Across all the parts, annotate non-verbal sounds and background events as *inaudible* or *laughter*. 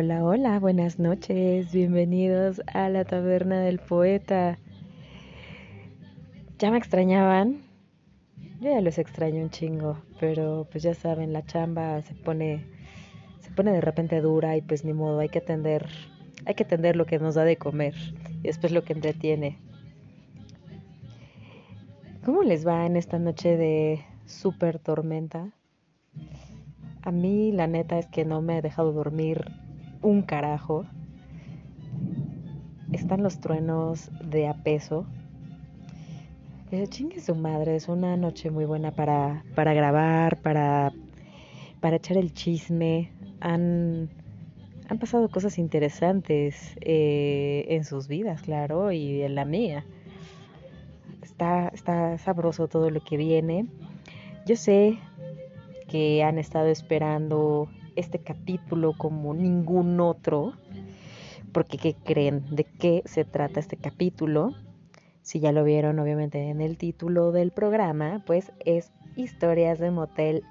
Hola, hola, buenas noches, bienvenidos a la taberna del poeta. ¿Ya me extrañaban? Yo ya los extraño un chingo, pero pues ya saben, la chamba se pone se pone de repente dura y pues ni modo, hay que atender hay que atender lo que nos da de comer y después lo que entretiene. ¿Cómo les va en esta noche de super tormenta? A mí la neta es que no me ha dejado dormir un carajo. Están los truenos de a peso. Chingue su madre, es una noche muy buena para, para grabar, para, para echar el chisme. Han, han pasado cosas interesantes eh, en sus vidas, claro, y en la mía. Está, está sabroso todo lo que viene. Yo sé que han estado esperando este capítulo como ningún otro, porque ¿qué creen? ¿De qué se trata este capítulo? Si ya lo vieron obviamente en el título del programa, pues es Historias de Motel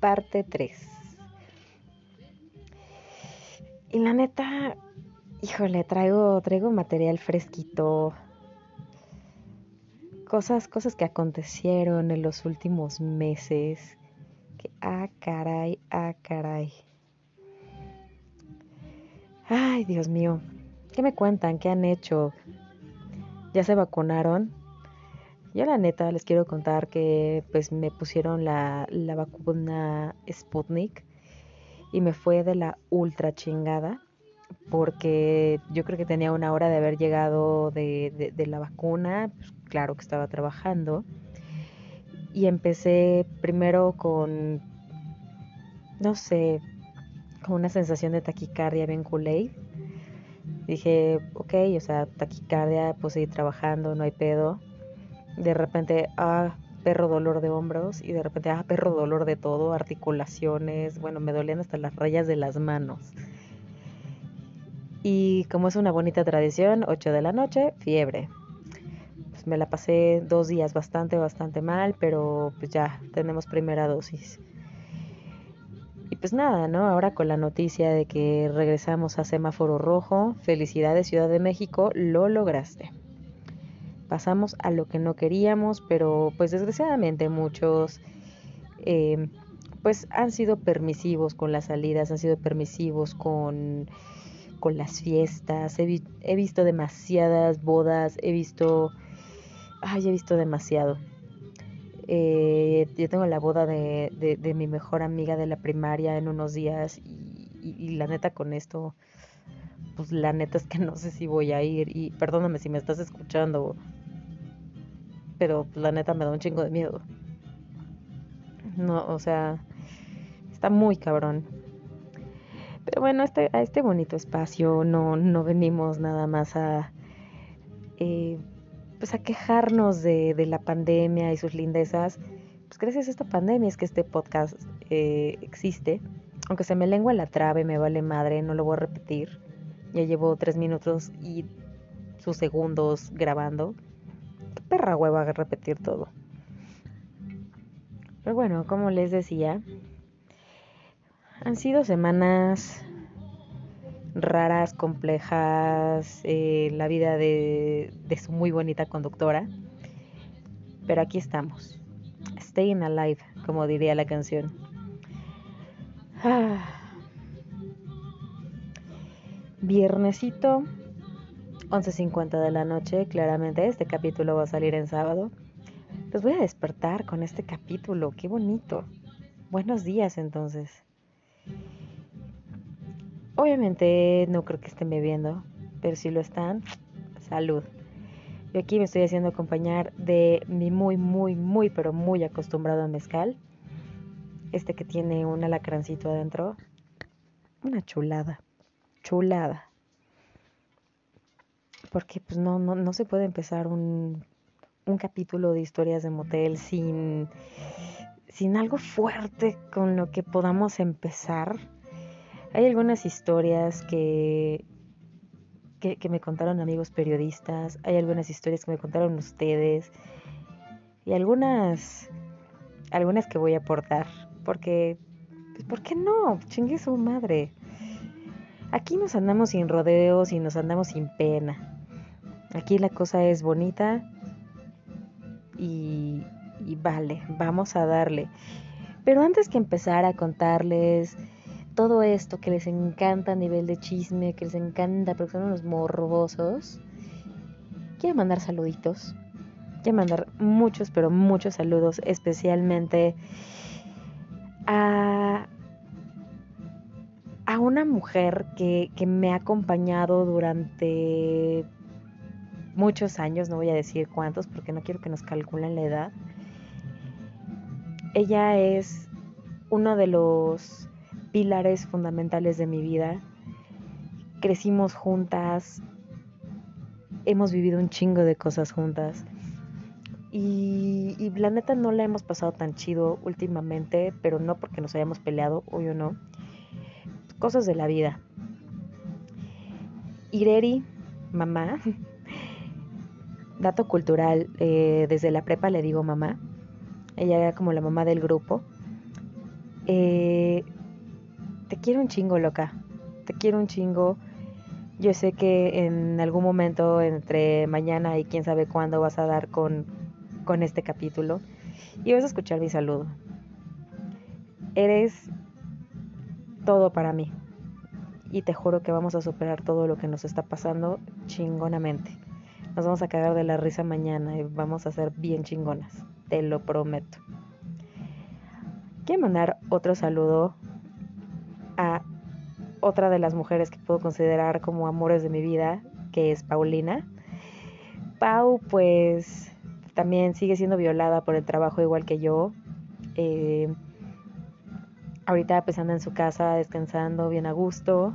parte 3. Y la neta, híjole, traigo, traigo material fresquito. Cosas, cosas que acontecieron en los últimos meses. Que, ah, caray, ah, caray. Ay, Dios mío. ¿Qué me cuentan? ¿Qué han hecho? ¿Ya se vacunaron? Yo la neta les quiero contar que pues me pusieron la, la vacuna Sputnik y me fue de la ultra chingada porque yo creo que tenía una hora de haber llegado de, de, la vacuna, pues claro que estaba trabajando y empecé primero con, no sé, con una sensación de taquicardia bien culé. Dije, ok, o sea, taquicardia, pues seguir trabajando, no hay pedo. De repente, ah, perro dolor de hombros y de repente, ah, perro dolor de todo, articulaciones, bueno, me dolían hasta las rayas de las manos. Y como es una bonita tradición, 8 de la noche, fiebre. Pues me la pasé dos días bastante, bastante mal, pero pues ya tenemos primera dosis. Pues nada, ¿no? Ahora con la noticia de que regresamos a semáforo rojo, felicidades Ciudad de México, lo lograste. Pasamos a lo que no queríamos, pero pues desgraciadamente muchos eh, pues han sido permisivos con las salidas, han sido permisivos con, con las fiestas. He, he visto demasiadas bodas, he visto... Ay, he visto demasiado. Eh, yo tengo la boda de, mi mejor amiga de la primaria en unos días y, la neta con esto, pues la neta es que *laughs* no sé si voy a ir y perdóname si me estás escuchando, pero la neta me da un chingo de miedo. No, o sea, está muy cabrón. Pero bueno, este, a este bonito espacio no, no venimos nada más a... Eh, pues a quejarnos de, de, la pandemia y sus lindezas, pues gracias a esta pandemia es que este podcast eh, existe. Aunque se me lengua la trave, me vale madre, no lo voy a repetir. Ya llevo tres minutos y sus segundos grabando. Qué perra hueva repetir todo. Pero bueno, como les decía, han sido semanas raras, complejas, eh, la vida de, su muy bonita conductora. Pero aquí estamos. Staying alive, como diría la canción. Ah. Viernesito, 11.50 de la noche, claramente este capítulo va a salir en sábado. Los voy a despertar con este capítulo, qué bonito. Buenos días entonces. Obviamente no creo que estén bebiendo, pero si lo están, salud. Yo aquí me estoy haciendo acompañar de mi muy, muy, muy, pero muy acostumbrado mezcal. Este que tiene un alacrancito adentro. Una chulada. Chulada. Porque pues no, no, no se puede empezar un, un capítulo de historias de motel sin, sin algo fuerte con lo que podamos empezar hay algunas historias que, que, me contaron amigos periodistas, hay algunas historias que me contaron ustedes y algunas, algunas que voy a aportar, porque, pues, ¿por qué no? Chingue su madre. Aquí nos andamos sin rodeos y nos andamos sin pena. Aquí la cosa es bonita y, y vale, vamos a darle. Pero antes que empezar a contarles todo esto que les encanta a nivel de chisme, que les encanta porque son unos morbosos, quiero mandar saluditos. Quiero mandar muchos, pero muchos saludos, especialmente a, a una mujer que, que me ha acompañado durante muchos años, no voy a decir cuántos porque no quiero que nos calculen la edad. Ella es uno de los pilares fundamentales de mi vida. Crecimos juntas, hemos vivido un chingo de cosas juntas. Y, y, la neta no la hemos pasado tan chido últimamente, pero no porque nos hayamos peleado, o yo no. Cosas de la vida. Ireri, mamá, dato cultural, eh, desde la prepa le digo mamá. Ella era como la mamá del grupo. Eh, te quiero un chingo, loca. Te quiero un chingo. Yo sé que en algún momento, entre mañana y quién sabe cuándo, vas a dar con, con este capítulo y vas a escuchar mi saludo. Eres todo para mí. Y te juro que vamos a superar todo lo que nos está pasando chingonamente. Nos vamos a cagar de la risa mañana y vamos a ser bien chingonas, te lo prometo. Quiero mandar otro saludo otra de las mujeres que puedo considerar como amores de mi vida, que es Paulina. Pau, pues también sigue siendo violada por el trabajo igual que yo. Eh, ahorita pues anda en su casa descansando bien a gusto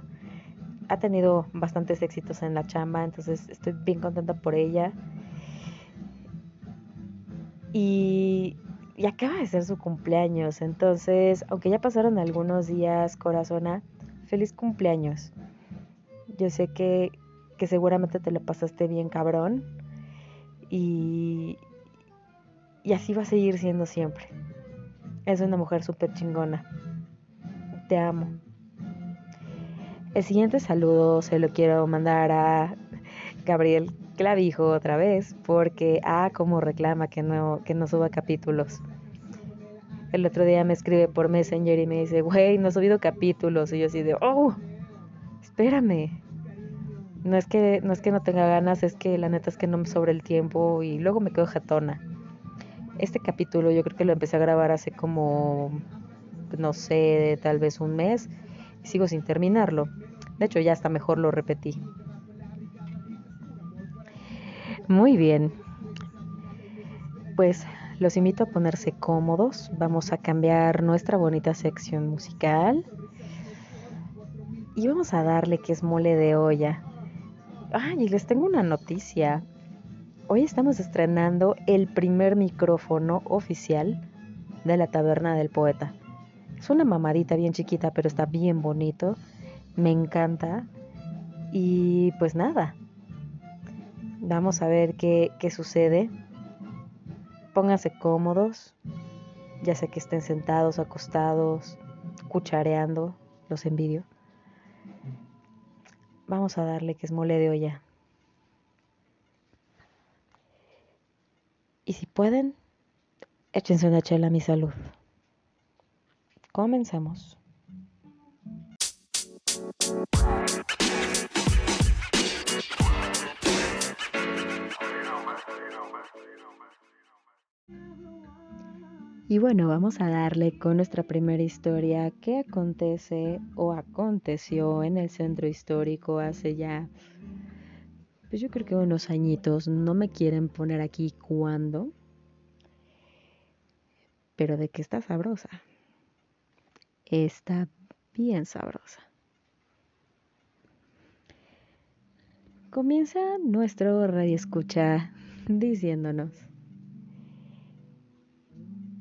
ha tenido bastantes éxitos en la chamba, entonces estoy bien contenta por ella. Y, y acaba de ser su cumpleaños, entonces, aunque ya pasaron algunos días, corazona, feliz cumpleaños. Yo sé que, que seguramente te lo pasaste bien cabrón y, y así va a seguir siendo siempre. Es una mujer súper chingona. Te amo. El siguiente saludo se lo quiero mandar a Gabriel Clavijo otra vez, porque ah, como reclama que no, que no suba capítulos. El otro día me escribe por Messenger y me dice, güey, no he subido capítulos. Y yo así de, oh, espérame. No es que no es que no tenga ganas, es que la neta es que no me sobra el tiempo y luego me quedo jatona. Este capítulo yo creo que lo empecé a grabar hace como, no sé, tal vez un mes. Y sigo sin terminarlo. De hecho, ya hasta mejor lo repetí. Muy bien. Pues los invito a ponerse cómodos. Vamos a cambiar nuestra bonita sección musical. Y vamos a darle que es mole de olla. Y les tengo una noticia. Hoy estamos estrenando el primer micrófono oficial de la Taberna del Poeta. Es una mamadita bien chiquita, pero está bien bonito me encanta. Y pues nada, vamos a ver qué, qué sucede. Pónganse cómodos, ya sea que estén sentados, acostados, cuchareando, los envidio. Vamos a darle que es mole de olla. Y si pueden, échense una chela a mi salud. Comenzamos. Y bueno, vamos a darle con nuestra primera historia. Que acontece o aconteció en el centro histórico hace ya, pues yo creo que unos añitos, no me quieren poner aquí cuándo, pero de que está sabrosa, está bien sabrosa. Comienza nuestro radio escucha diciéndonos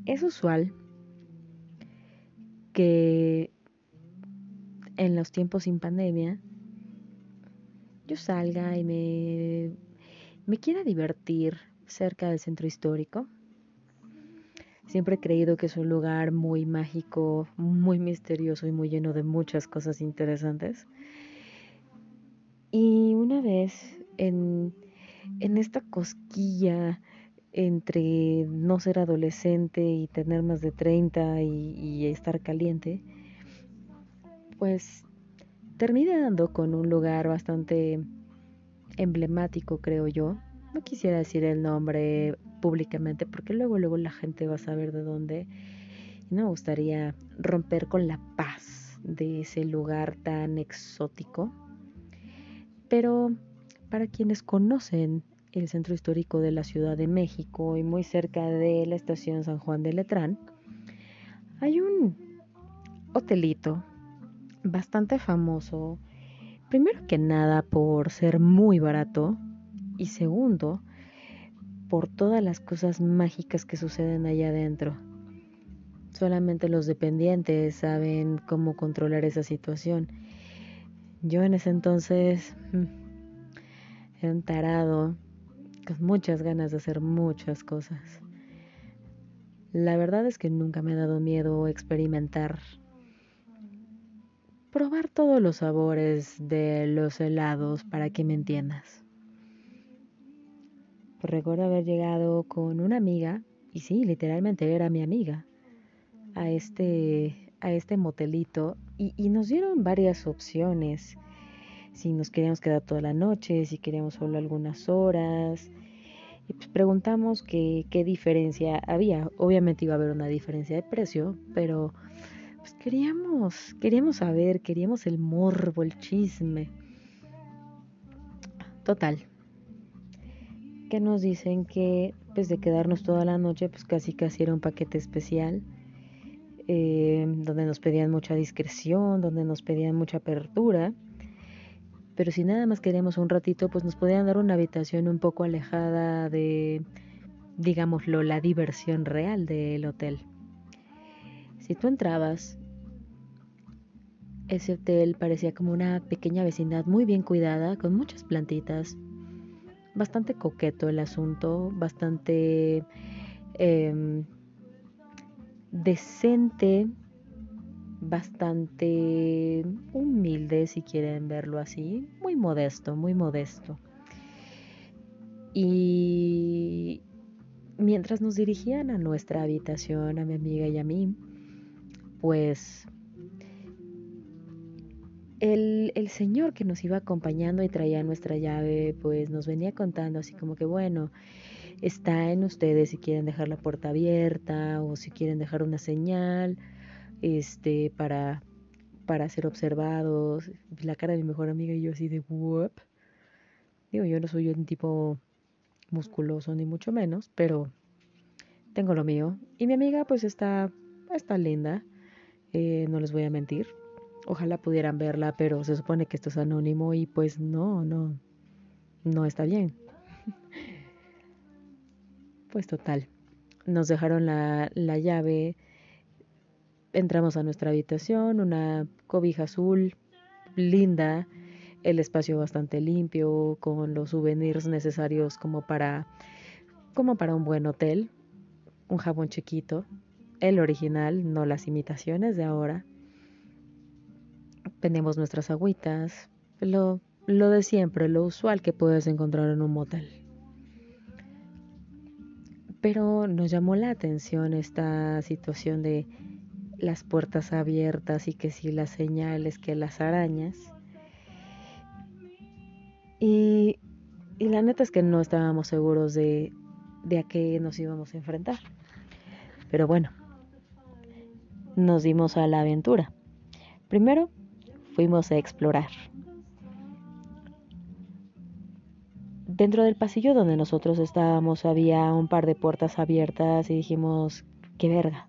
es usual que en los tiempos sin pandemia yo salga y me, me quiera divertir cerca del centro histórico. Siempre he creído que es un lugar muy mágico, muy misterioso y muy lleno de muchas cosas interesantes. Y una vez en, en esta cosquilla entre no ser adolescente y tener más de 30 y, estar caliente, pues terminé dando con un lugar bastante emblemático, creo yo. No quisiera decir el nombre públicamente porque luego luego la gente va a saber de dónde. Y no me gustaría romper con la paz de ese lugar tan exótico. Pero para quienes conocen el centro histórico de la Ciudad de México y muy cerca de la estación San Juan de Letrán, hay un hotelito bastante famoso, primero que nada por ser muy barato y segundo por todas las cosas mágicas que suceden allá adentro. Solamente los dependientes saben cómo controlar esa situación. Yo en ese entonces mm, era un tarado muchas ganas de hacer muchas cosas. La verdad es que nunca me ha dado miedo experimentar probar todos los sabores de los helados para que me entiendas. Recuerdo haber llegado con una amiga, y sí, literalmente era mi amiga, a este, a este motelito y, y nos dieron varias opciones. Si nos queríamos quedar toda la noche, si queríamos solo algunas horas. Y pues preguntamos qué, qué diferencia había. Obviamente iba a haber una diferencia de precio, pero pues queríamos, queríamos saber, queríamos el morbo, el chisme. Total. Que nos dicen que pues de quedarnos toda la noche, pues casi casi era un paquete especial. Eh, donde nos pedían mucha discreción, donde nos pedían mucha apertura. Pero si nada más queríamos un ratito, pues nos podían dar una habitación un poco alejada de, digámoslo, la diversión real del hotel. Si tú entrabas, ese hotel parecía como una pequeña vecindad muy bien cuidada, con muchas plantitas. Bastante coqueto el asunto, bastante eh, decente, bastante humilde, si quieren verlo así, muy modesto, muy modesto. Y mientras nos dirigían a nuestra habitación, a mi amiga y a mí, pues el, el, señor que nos iba acompañando y traía nuestra llave, pues nos venía contando así como que, bueno, está en ustedes si quieren dejar la puerta abierta o si quieren dejar una señal este, para, para ser observados. La cara de mi mejor amiga y yo así de, whoop. Digo, yo no soy un tipo musculoso ni mucho menos, pero tengo lo mío. Y mi amiga pues está, está linda. Eh, no les voy a mentir. Ojalá pudieran verla, pero se supone que esto es anónimo y pues no, no, no está bien. *laughs* pues total, nos dejaron la, la llave, entramos a nuestra habitación, una cobija azul linda, el espacio bastante limpio, con los souvenirs necesarios como para, como para un buen hotel, un jabón chiquito, el original, no las imitaciones de ahora. Tenemos nuestras agüitas, lo, lo de siempre, lo usual que puedes encontrar en un motel. Pero nos llamó la atención esta situación de las puertas abiertas y que si las señales, que las arañas. Y, y la neta es que no estábamos seguros de, de a qué nos íbamos a enfrentar. Pero bueno, nos dimos a la aventura. Primero fuimos a explorar. Dentro del pasillo donde nosotros estábamos había un par de puertas abiertas y dijimos, qué verga.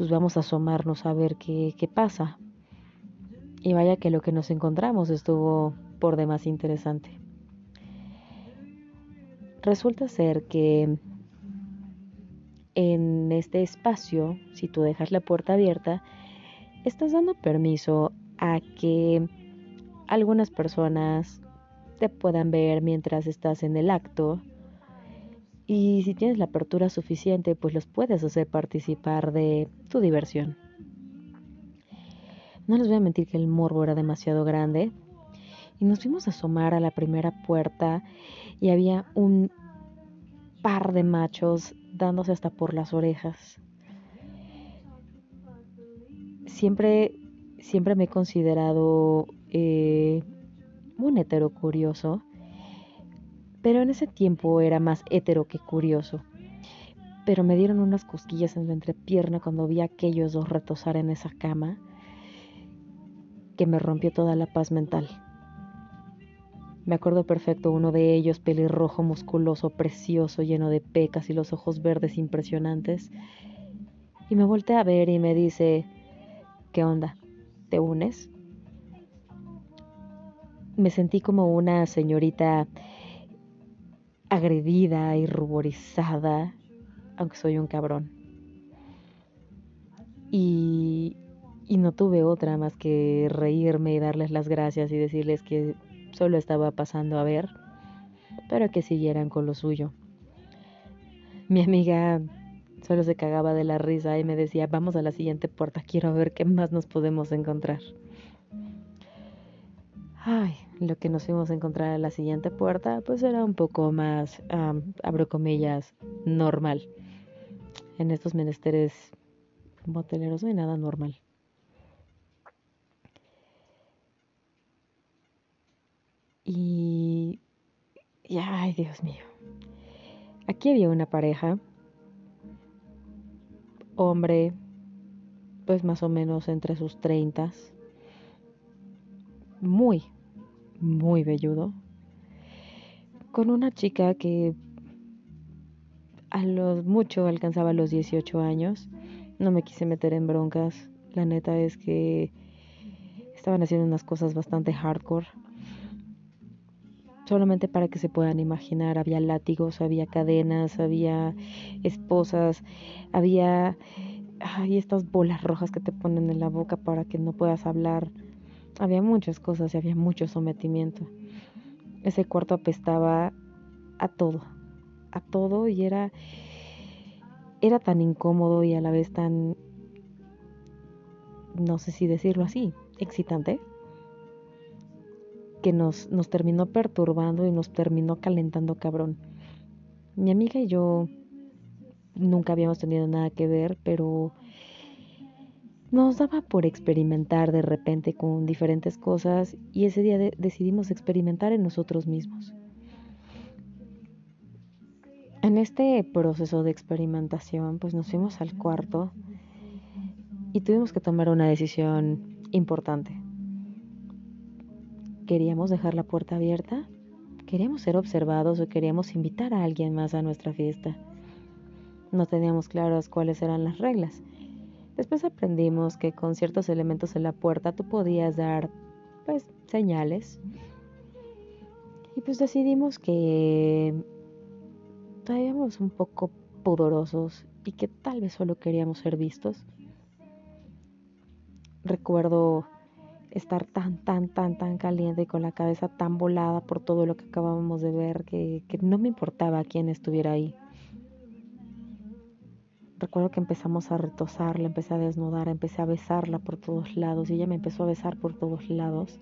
Pues vamos a asomarnos a ver qué, qué pasa. Y vaya que lo que nos encontramos estuvo por demás interesante. Resulta ser que en este espacio, si tú dejas la puerta abierta, estás dando permiso a que algunas personas te puedan ver mientras estás en el acto. Y si tienes la apertura suficiente, pues los puedes hacer participar de tu diversión. No les voy a mentir que el morbo era demasiado grande. Y nos fuimos a asomar a la primera puerta y había un par de machos dándose hasta por las orejas. Siempre, siempre me he considerado eh, un hetero curioso, pero en ese tiempo era más hetero que curioso. Pero me dieron unas cosquillas en la entrepierna cuando vi a aquellos dos retosar en esa cama que me rompió toda la paz mental. Me acuerdo perfecto uno de ellos, pelirrojo, musculoso, precioso, lleno de pecas y los ojos verdes impresionantes. Y me volteé a ver y me dice, ¿qué onda? ¿Te unes? Me sentí como una señorita agredida y ruborizada, aunque soy un cabrón. Y, y no tuve otra más que reírme y darles las gracias y decirles que solo estaba pasando a ver, pero que siguieran con lo suyo. Mi amiga solo se cagaba de la risa y me decía, vamos a la siguiente puerta, quiero ver qué más nos podemos encontrar. Ay, lo que nos fuimos a encontrar a la siguiente puerta, pues era un poco más, abro comillas, normal. En estos menesteres boteleros no hay nada normal. Y, y, ay, Dios mío. Aquí había una pareja, hombre, pues más o menos entre sus treintas, muy, muy velludo, con una chica que a lo mucho alcanzaba los 18 años. No me quise meter en broncas. La neta es que estaban haciendo unas cosas bastante hardcore. Solamente para que se puedan imaginar, había látigos, había cadenas, había esposas, había ay, estas bolas rojas que te ponen en la boca para que no puedas hablar había muchas cosas y había mucho sometimiento. Ese cuarto apestaba a todo, a todo y era era tan incómodo y a la vez tan no sé si decirlo así, excitante, que nos, nos terminó perturbando y nos terminó calentando cabrón. Mi amiga y yo nunca habíamos tenido nada que ver, pero nos daba por experimentar de repente con diferentes cosas y ese día decidimos experimentar en nosotros mismos. En este proceso de experimentación, pues nos fuimos al cuarto y tuvimos que tomar una decisión importante. ¿Queríamos dejar la puerta abierta? ¿Queríamos ser observados o queríamos invitar a alguien más a nuestra fiesta? No teníamos claras cuáles eran las reglas Después aprendimos que con ciertos elementos en la puerta tú podías dar, pues, señales. Y pues decidimos que todavía un poco pudorosos y que tal vez solo queríamos ser vistos. Recuerdo estar tan, tan, tan, tan caliente y con la cabeza tan volada por todo lo que acabábamos de ver que, que no me importaba quién estuviera ahí. Recuerdo que empezamos a retosarla, empecé a desnudar, empecé a besarla por todos lados y ella me empezó a besar por todos lados.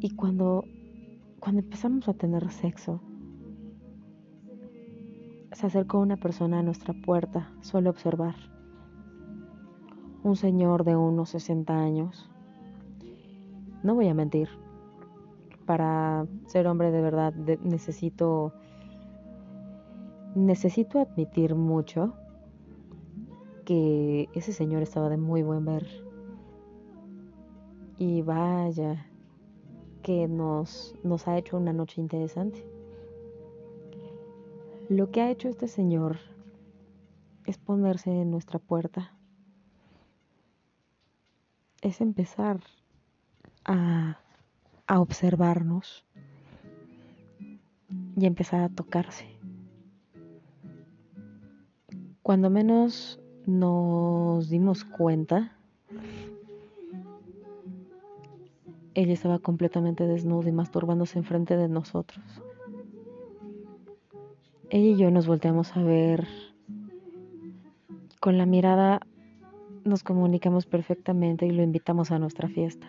Y cuando, cuando empezamos a tener sexo, se acercó una persona a nuestra puerta, suele observar. Un señor de unos 60 años. No voy a mentir. Para ser hombre de verdad necesito necesito admitir mucho que ese señor estaba de muy buen ver. Y vaya, que nos, nos ha hecho una noche interesante. Lo que ha hecho este señor es ponerse en nuestra puerta. Es empezar a, a observarnos y empezar a tocarse. Cuando menos nos dimos cuenta, ella estaba completamente desnuda y masturbándose enfrente de nosotros. Ella y yo nos volteamos a ver. Con la mirada nos comunicamos perfectamente y lo invitamos a nuestra fiesta.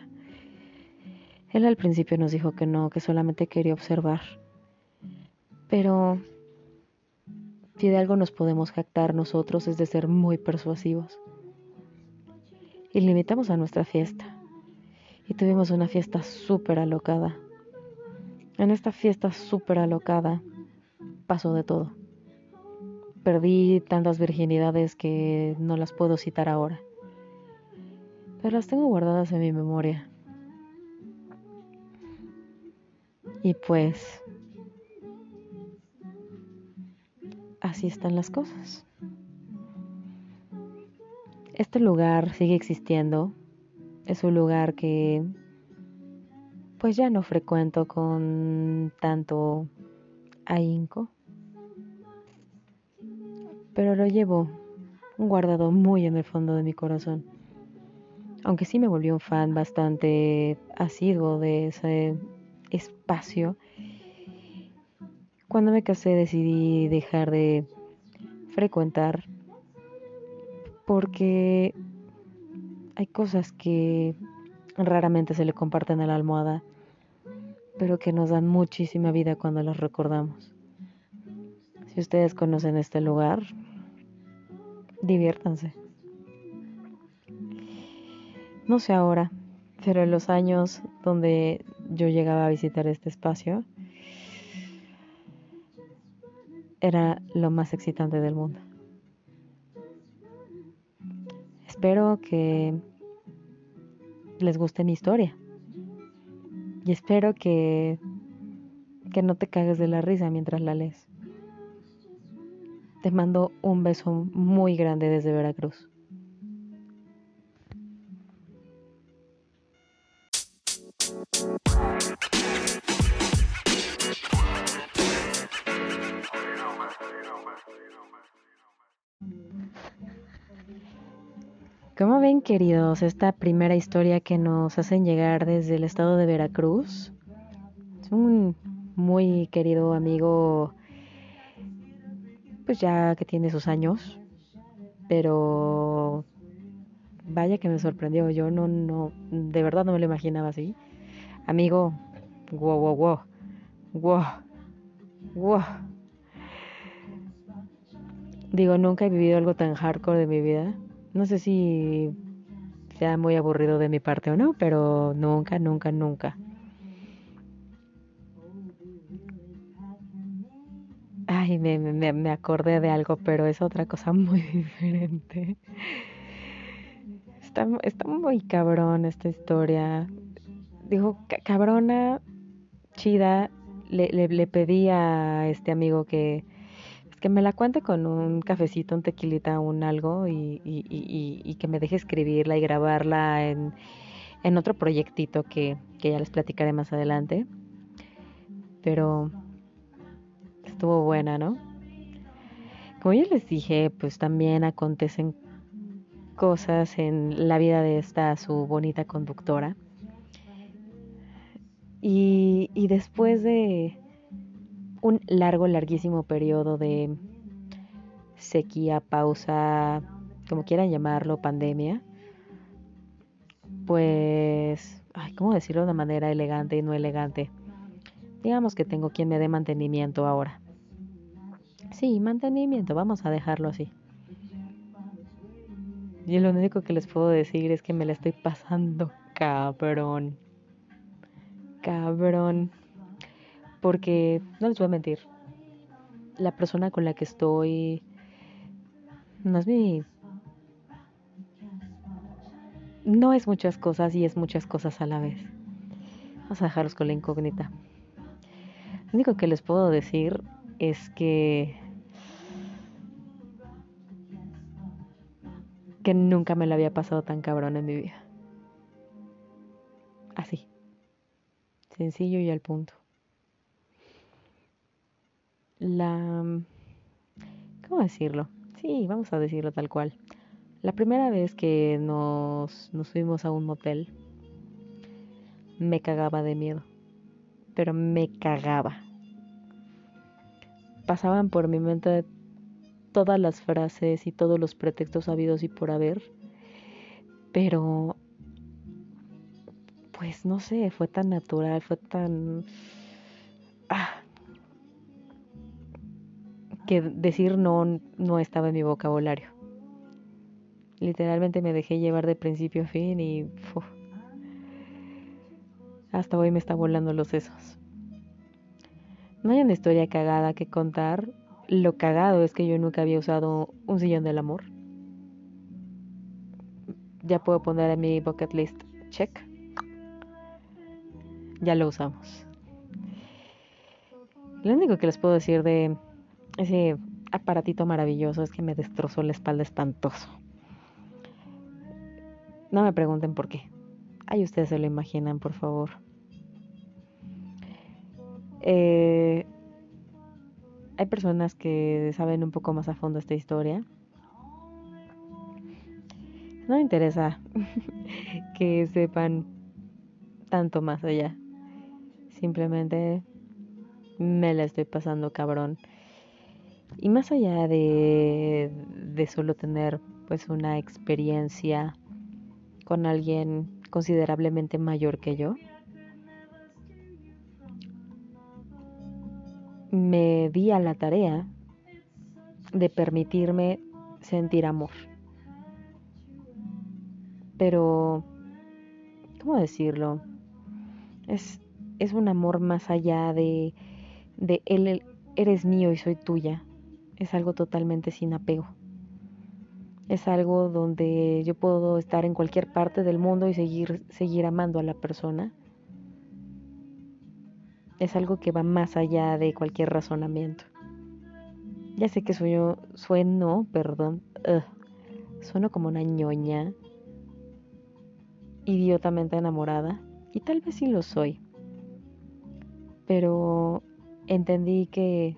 Él al principio nos dijo que no, que solamente quería observar. Pero si de algo nos podemos jactar nosotros es de ser muy persuasivos. Y le invitamos a nuestra fiesta. Y tuvimos una fiesta súper alocada. En esta fiesta súper alocada pasó de todo. Perdí tantas virginidades que no las puedo citar ahora. Pero las tengo guardadas en mi memoria. Y pues así están las cosas. Este lugar sigue existiendo. Es un lugar que pues ya no frecuento con tanto ahínco. Pero lo llevo guardado muy en el fondo de mi corazón. Aunque sí me volvió un fan bastante asiduo de ese espacio. Cuando me casé decidí dejar de frecuentar porque hay cosas que raramente se le comparten a la almohada, pero que nos dan muchísima vida cuando las recordamos. Si ustedes conocen este lugar, diviértanse. No sé ahora, pero en los años donde yo llegaba a visitar este espacio, era lo más excitante del mundo. Espero que les guste mi historia. Y espero que, que no te cagues de la risa mientras la lees. Te mando un beso muy grande desde Veracruz. ¿Cómo ven, queridos, esta primera historia que nos hacen llegar desde el estado de Veracruz? Es un muy querido amigo, pues ya que tiene sus años, pero vaya que me sorprendió. Yo no, no, de verdad no me lo imaginaba así. Amigo, wow, wow, wow, wow, wow. Digo, nunca he vivido algo tan hardcore de mi vida. No sé si sea muy aburrido de mi parte o no, pero nunca, nunca, nunca. Ay, me, me, me acordé de algo, pero es otra cosa muy *laughs* diferente. Está, está muy cabrón esta historia. Dijo, cabrona, chida. Le, le, le pedí a este amigo que que me la cuente con un cafecito, un tequilita, un algo y, y, y, que me deje escribirla y grabarla en, en otro proyectito que, que ya les platicaré más adelante. Pero estuvo buena, ¿no? Como ya les dije, pues también acontecen cosas en la vida de esta su bonita conductora. Y, y después de un largo, larguísimo periodo de sequía, pausa, como quieran llamarlo, pandemia, pues, ay, ¿cómo decirlo de manera elegante y no elegante? Digamos que tengo quien me dé mantenimiento ahora. Sí, mantenimiento, vamos a dejarlo así. Y lo único que les puedo decir es que me la estoy pasando cabrón. Cabrón porque no les voy a mentir, la persona con la que estoy no es mi... No es muchas cosas y es muchas cosas a la vez. Vamos a dejarlos con la incógnita. Lo único que les puedo decir es que... que nunca me lo había pasado tan cabrón en mi vida. Así. Sencillo y al punto la... ¿Cómo decirlo? Sí, vamos a decirlo tal cual. La primera vez que nos, nos fuimos a un motel, me cagaba de miedo. Pero me cagaba. Pasaban por mi mente todas las frases y todos los pretextos habidos y por haber. Pero pues no sé, fue tan natural, fue tan... que decir no no estaba en mi vocabulario. Literalmente me dejé llevar de principio a fin y hasta hoy me está volando los sesos. No hay una historia cagada que contar. Lo cagado es que yo nunca había usado un sillón del amor. Ya puedo poner en mi bucket list check. Ya lo usamos. Lo único que les puedo decir de ese aparatito maravilloso es que me destrozó la espalda espantoso. No me pregunten por qué. Ahí ustedes se lo imaginan, por favor. Eh, hay personas que saben un poco más a fondo esta historia. No me interesa *laughs* que sepan tanto más allá. Simplemente me la estoy pasando cabrón. Y más allá de, de solo tener pues una experiencia con alguien considerablemente mayor que yo, me di a la tarea de permitirme sentir amor. Pero, ¿cómo decirlo? Es, es un amor más allá de, de él, eres mío y soy tuya. Es algo totalmente sin apego es algo donde yo puedo estar en cualquier parte del mundo y seguir, seguir amando a la persona. Es algo que va más allá de cualquier razonamiento. Ya sé que sueño, sueno, perdón, sueno como una ñoña, idiotamente enamorada, y tal vez sí lo soy. Pero entendí que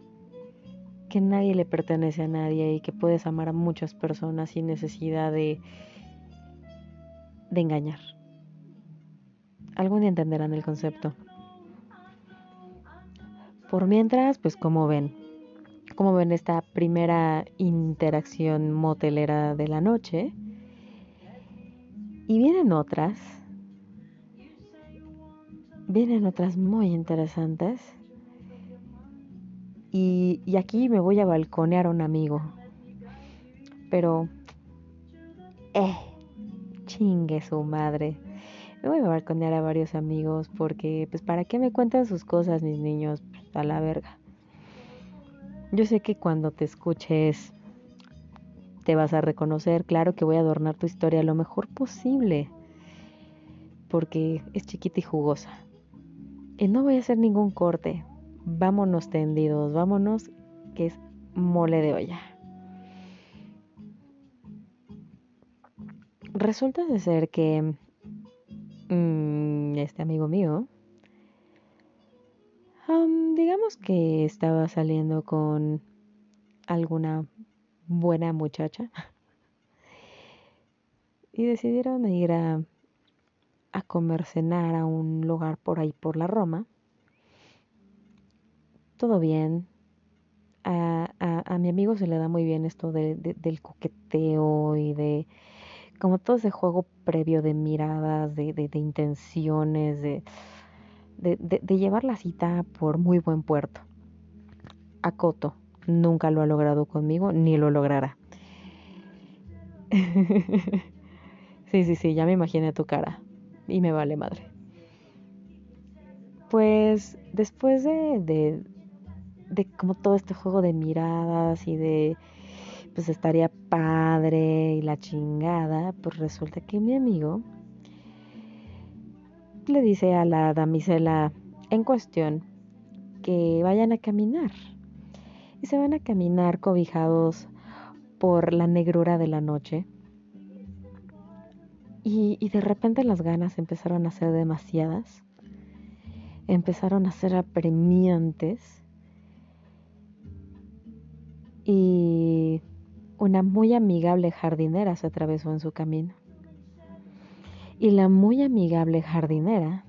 que nadie le pertenece a nadie y que puedes amar a muchas personas sin necesidad de, de engañar. Algún día entenderán el concepto. Por mientras, pues como ven, como ven esta primera interacción motelera de la noche. Y vienen otras. Vienen otras muy interesantes. Y, aquí me voy a balconear a un amigo. Pero, eh, chingue su madre. Me voy a balconear a varios amigos porque, pues, ¿para qué me cuentan sus cosas, mis niños? a la verga. Yo sé que cuando te escuches te vas a reconocer, claro que voy a adornar tu historia lo mejor posible, porque es chiquita y jugosa. Y no voy a hacer ningún corte, vámonos tendidos, vámonos, que es mole de olla. Resulta de ser que mm, este amigo mío, digamos que estaba saliendo con alguna buena muchacha *laughs* y decidieron ir a, a comer, cenar a un lugar por ahí por la Roma todo bien. A, a, mi amigo se le da muy bien esto de, del coqueteo y de como todo ese juego previo de miradas, de, de intenciones, de, de, llevar la cita por muy buen puerto. A Coto nunca lo ha logrado conmigo, ni lo logrará. *laughs* sí, sí, sí, ya me imaginé tu cara. Y me vale madre. Pues después de, de como todo este juego de miradas y de pues estaría padre y la chingada, pues resulta que mi amigo le dice a la damisela en cuestión que vayan a caminar. Y se van a caminar cobijados por la negrura de la noche. Y, y de repente las ganas empezaron a ser demasiadas. Empezaron a ser apremiantes y una muy amigable jardinera se atravesó en su camino. Y la muy amigable jardinera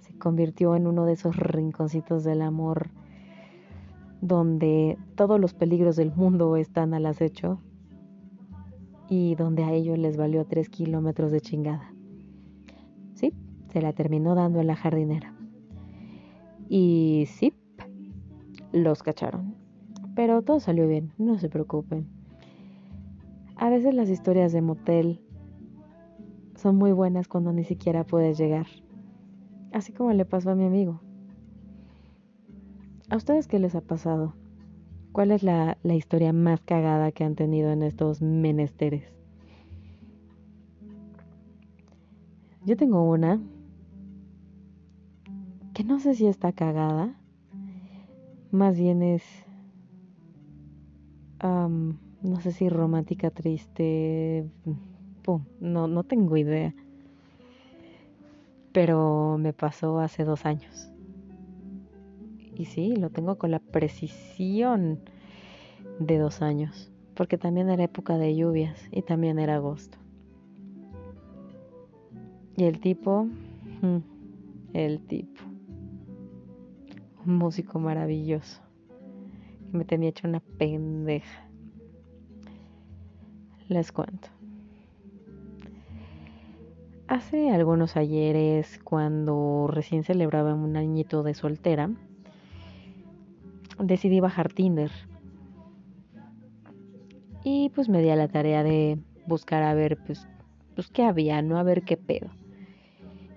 se convirtió en uno de esos rinconcitos del amor donde todos los peligros del mundo están al acecho y donde a ellos les valió tres kilómetros de chingada. Sí, se la terminó dando en la jardinera. Y sí, los cacharon. Pero todo salió bien, no se preocupen. A veces las historias de motel son muy buenas cuando ni siquiera puedes llegar. Así como le pasó a mi amigo. ¿A ustedes qué les ha pasado? ¿Cuál es la, la historia más cagada que han tenido en estos menesteres? Yo tengo una que no sé si está cagada, más bien es, no sé si romántica, triste, no, no tengo idea, pero me pasó hace dos años. Y sí, lo tengo con la precisión de dos años, porque también era época de lluvias y también era agosto. Y el tipo, mm, el tipo un músico maravilloso me tenía hecho una pendeja. Les cuento. Hace algunos ayeres, cuando recién celebraba un añito de soltera, decidí bajar Tinder. Y pues me di a la tarea de buscar a ver pues, pues qué había, no a ver qué pedo.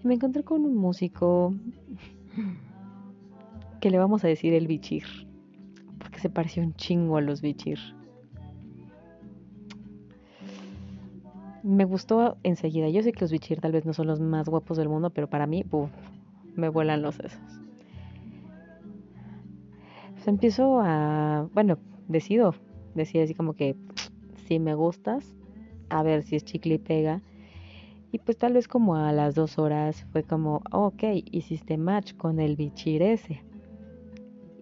Y me encontré con un músico que le vamos a decir el bichir, se pareció un chingo a los bichir. Me gustó enseguida. Yo sé que los bichir tal vez no son los más guapos del mundo, pero para mí, me vuelan los sesos. Pues empiezo a, bueno, decido decir así como que *tsk* si me gustas, a ver si es chicle y pega. Y pues tal vez como a las dos horas fue como, ok, hiciste match con el bichir ese.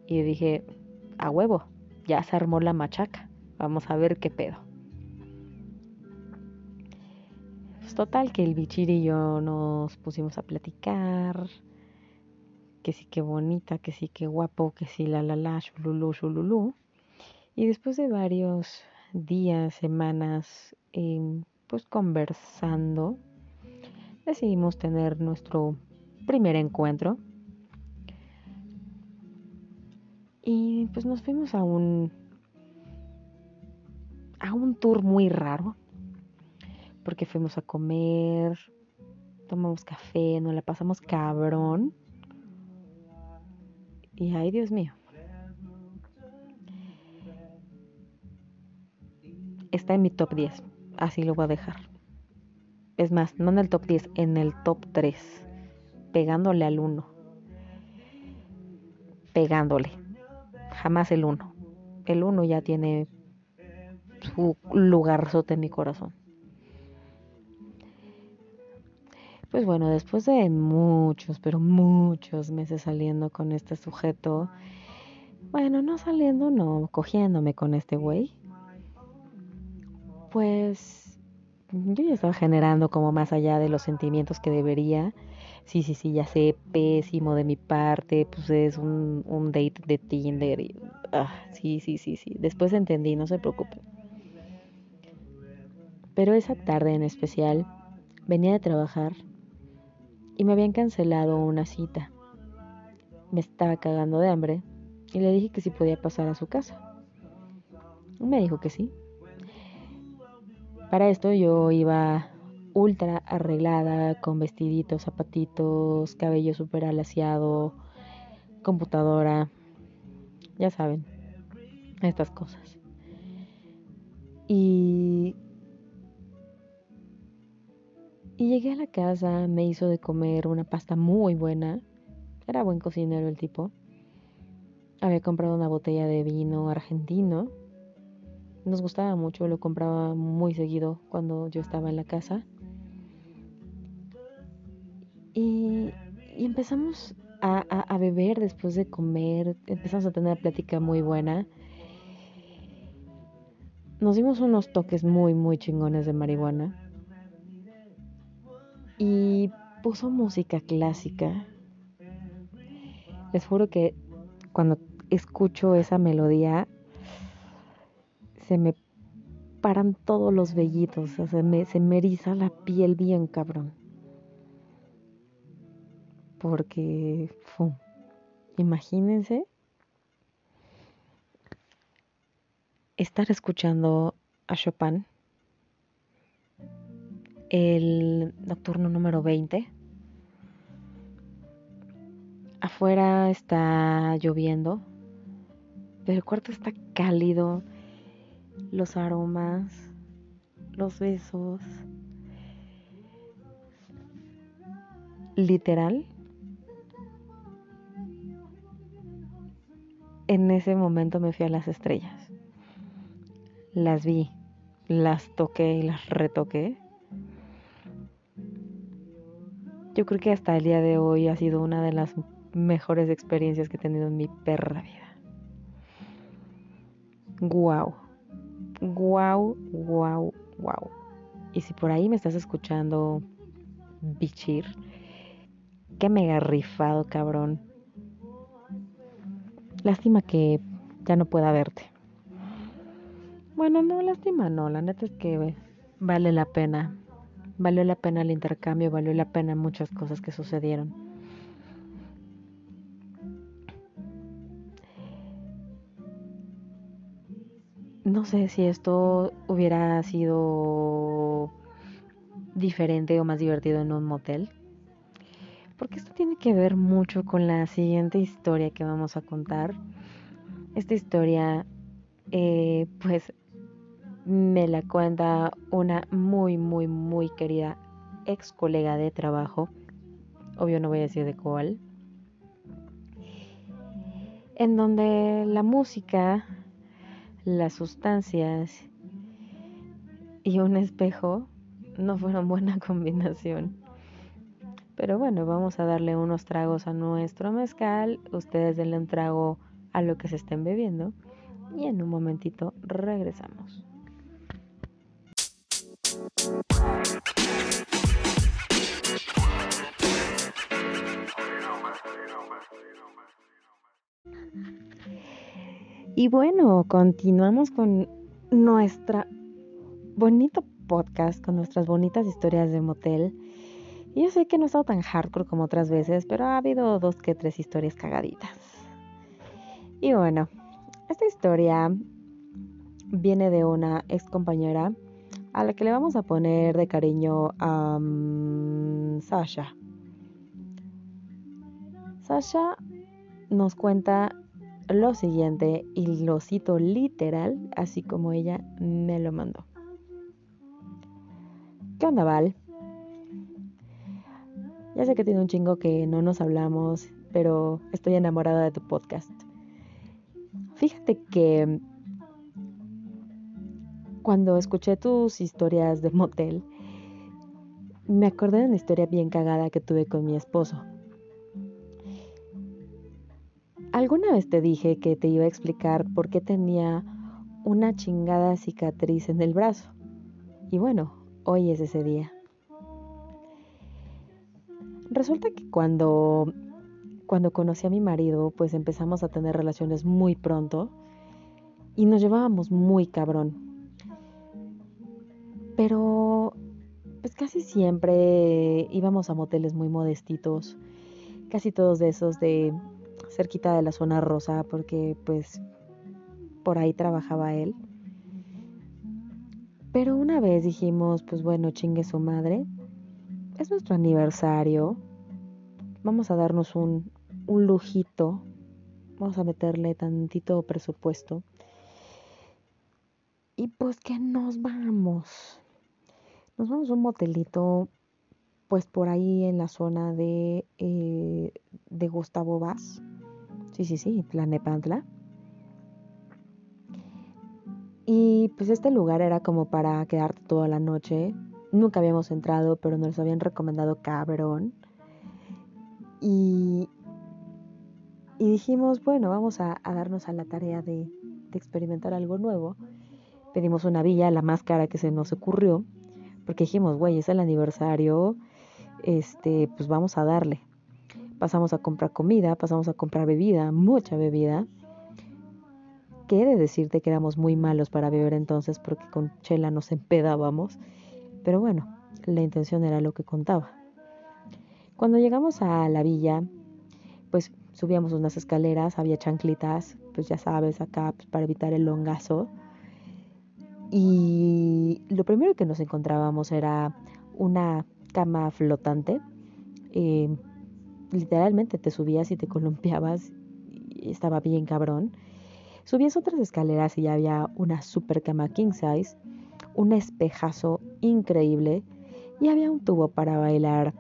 Y dije, a huevo, ya se armó la machaca. Vamos a ver qué pedo. Pues total que el bichir y yo nos pusimos a platicar. Que sí que bonita, que sí que guapo, que sí la la la, shululú, shululú. Y después de varios días, semanas, em, pues conversando, decidimos tener nuestro primer encuentro Y pues nos fuimos a un a un tour muy raro. Porque fuimos a comer, tomamos café, nos la pasamos cabrón. Y ay, Dios mío. Está en mi top 10. Así lo voy a dejar. Es más, no en el top 10, en el top 3. Pegándole al 1. Pegándole jamás el uno. El uno ya tiene su lugarzote en mi corazón. Pues bueno, después de muchos, pero muchos meses saliendo con este sujeto, bueno, no saliendo, no, cogiéndome con este güey, pues yo ya estaba generando como más allá de los sentimientos que debería sí, sí, sí, ya sé, pésimo de mi parte, pues es un, un date de Tinder. Ah, sí, sí, sí, sí. Después entendí, no se preocupen. Pero esa tarde en especial venía de trabajar y me habían cancelado una cita. Me estaba cagando de hambre y le dije que si podía pasar a su casa. Me dijo que sí. Para esto yo iba ultra arreglada, con vestiditos, zapatitos, cabello súper alaciado, computadora, ya saben, estas cosas. Y, y llegué a la casa, me hizo de comer una pasta muy buena, era buen cocinero el tipo. Había comprado una botella de vino argentino. Nos gustaba mucho, lo compraba muy seguido cuando yo estaba en la casa. Y, empezamos a, beber después de comer, empezamos a tener una plática muy buena. Nos dimos unos toques muy, muy chingones de marihuana. Y puso música clásica. Les juro que cuando escucho esa melodía, se me paran todos los vellitos, se me, se me eriza la piel bien cabrón. Porque imagínense estar escuchando a Chopin el nocturno número 20 afuera está lloviendo pero el cuarto está cálido los aromas los besos. Literal en ese momento me fui a las estrellas. Las vi, las toqué y las retoqué. Yo creo que hasta el día de hoy ha sido una de las mejores experiencias que he tenido en mi perra vida. Guau. Guau, guau, guau. Y si por ahí me estás escuchando bichir, qué mega rifado, cabrón. Lástima que ya no pueda verte. Bueno, no, lástima no, la neta es que vale la pena. Valió la pena el intercambio, valió la pena muchas cosas que sucedieron. No sé si esto hubiera sido diferente o más divertido en un motel porque esto tiene que ver mucho con la siguiente historia que vamos a contar. Esta historia, eh, pues, me la cuenta una muy, muy, muy querida ex colega de trabajo. Obvio no voy a decir de cuál. En donde la música, las sustancias y un espejo no fueron buena *laughs* combinación. Pero bueno, vamos a darle unos tragos a nuestro mezcal. Ustedes denle un trago a lo que se estén bebiendo. Y en un momentito regresamos. Y bueno, continuamos con nuestra bonito podcast, con nuestras bonitas historias de motel. Y yo sé que no he estado tan hardcore como otras veces, pero ha habido dos que tres historias cagaditas. Y bueno, esta historia viene de una ex compañera a la que le vamos a poner de cariño a Sasha. Sasha nos cuenta lo siguiente y lo cito literal, así como ella me lo mandó. ¿Qué onda, Val? Ya sé que tiene un chingo que no nos hablamos, pero estoy enamorada de tu podcast. Fíjate que cuando escuché tus historias de motel, me acordé de una historia bien cagada que tuve con mi esposo. Alguna vez te dije que te iba a explicar por qué tenía una chingada cicatriz en el brazo. Y bueno, hoy es ese día. Resulta que cuando, cuando conocí a mi marido, pues empezamos a tener relaciones muy pronto y nos llevábamos muy cabrón. Pero pues casi siempre íbamos a moteles muy modestitos, casi todos de esos de cerquita de la zona rosa, porque pues por ahí trabajaba él. Pero una vez dijimos, pues bueno, chingue su madre, es nuestro aniversario. Vamos a darnos un, un lujito. Vamos a meterle tantito presupuesto. Y pues que nos vamos. Nos vamos a un motelito, pues por ahí en la zona de, eh, de Gustavo Vaz. Sí, sí, sí, Tlanepantla. Y pues este lugar era como para quedarte toda la noche, Nunca habíamos entrado, pero nos habían recomendado cabrón. Y, y dijimos, bueno, vamos a, darnos a la tarea de, de, experimentar algo nuevo. Pedimos una villa, la más cara que se nos ocurrió, porque dijimos, güey, es el aniversario, este, pues vamos a darle. Pasamos a comprar comida, pasamos a comprar bebida, mucha bebida. Que he de decirte que éramos muy malos para beber entonces, porque con chela nos empedábamos pero bueno, la intención era lo que contaba. Cuando llegamos a la villa, pues subíamos unas escaleras, había chanclitas, pues ya sabes, acá pues, para evitar el longazo. Y lo primero que nos encontrábamos era una cama flotante. Eh, literalmente te subías y te columpiabas estaba bien cabrón. Subías otras escaleras y ya había una super cama king size, un espejazo increíble y había un tubo para bailar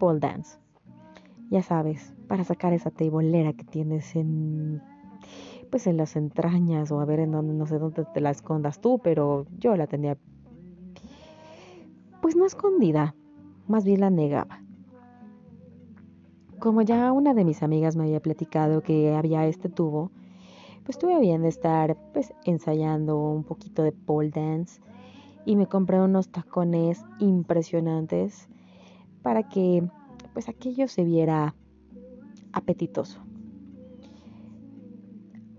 pole dance. Ya sabes, para sacar esa teibolera que tienes en pues en las entrañas o a ver en dónde no sé dónde te la escondas tú, pero yo la tenía pues no escondida, más bien la negaba. Como ya una de mis amigas me había platicado que había este tubo, pues tuve bien de estar pues ensayando un poquito de pole dance y me compré unos tacones impresionantes para que pues aquello se viera apetitoso.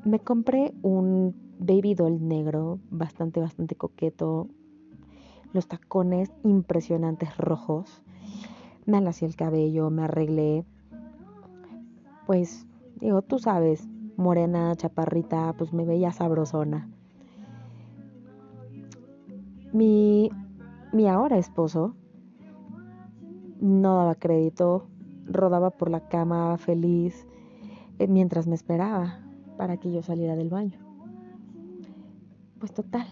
Me compré un baby doll negro bastante bastante coqueto, los tacones impresionantes rojos. Me alací el cabello, me arreglé. Pues digo, tú sabes, morena, chaparrita, pues me veía sabrosona. Mi, mi ahora esposo no daba crédito, rodaba por la cama feliz eh, mientras me esperaba para que yo saliera del baño. Pues total.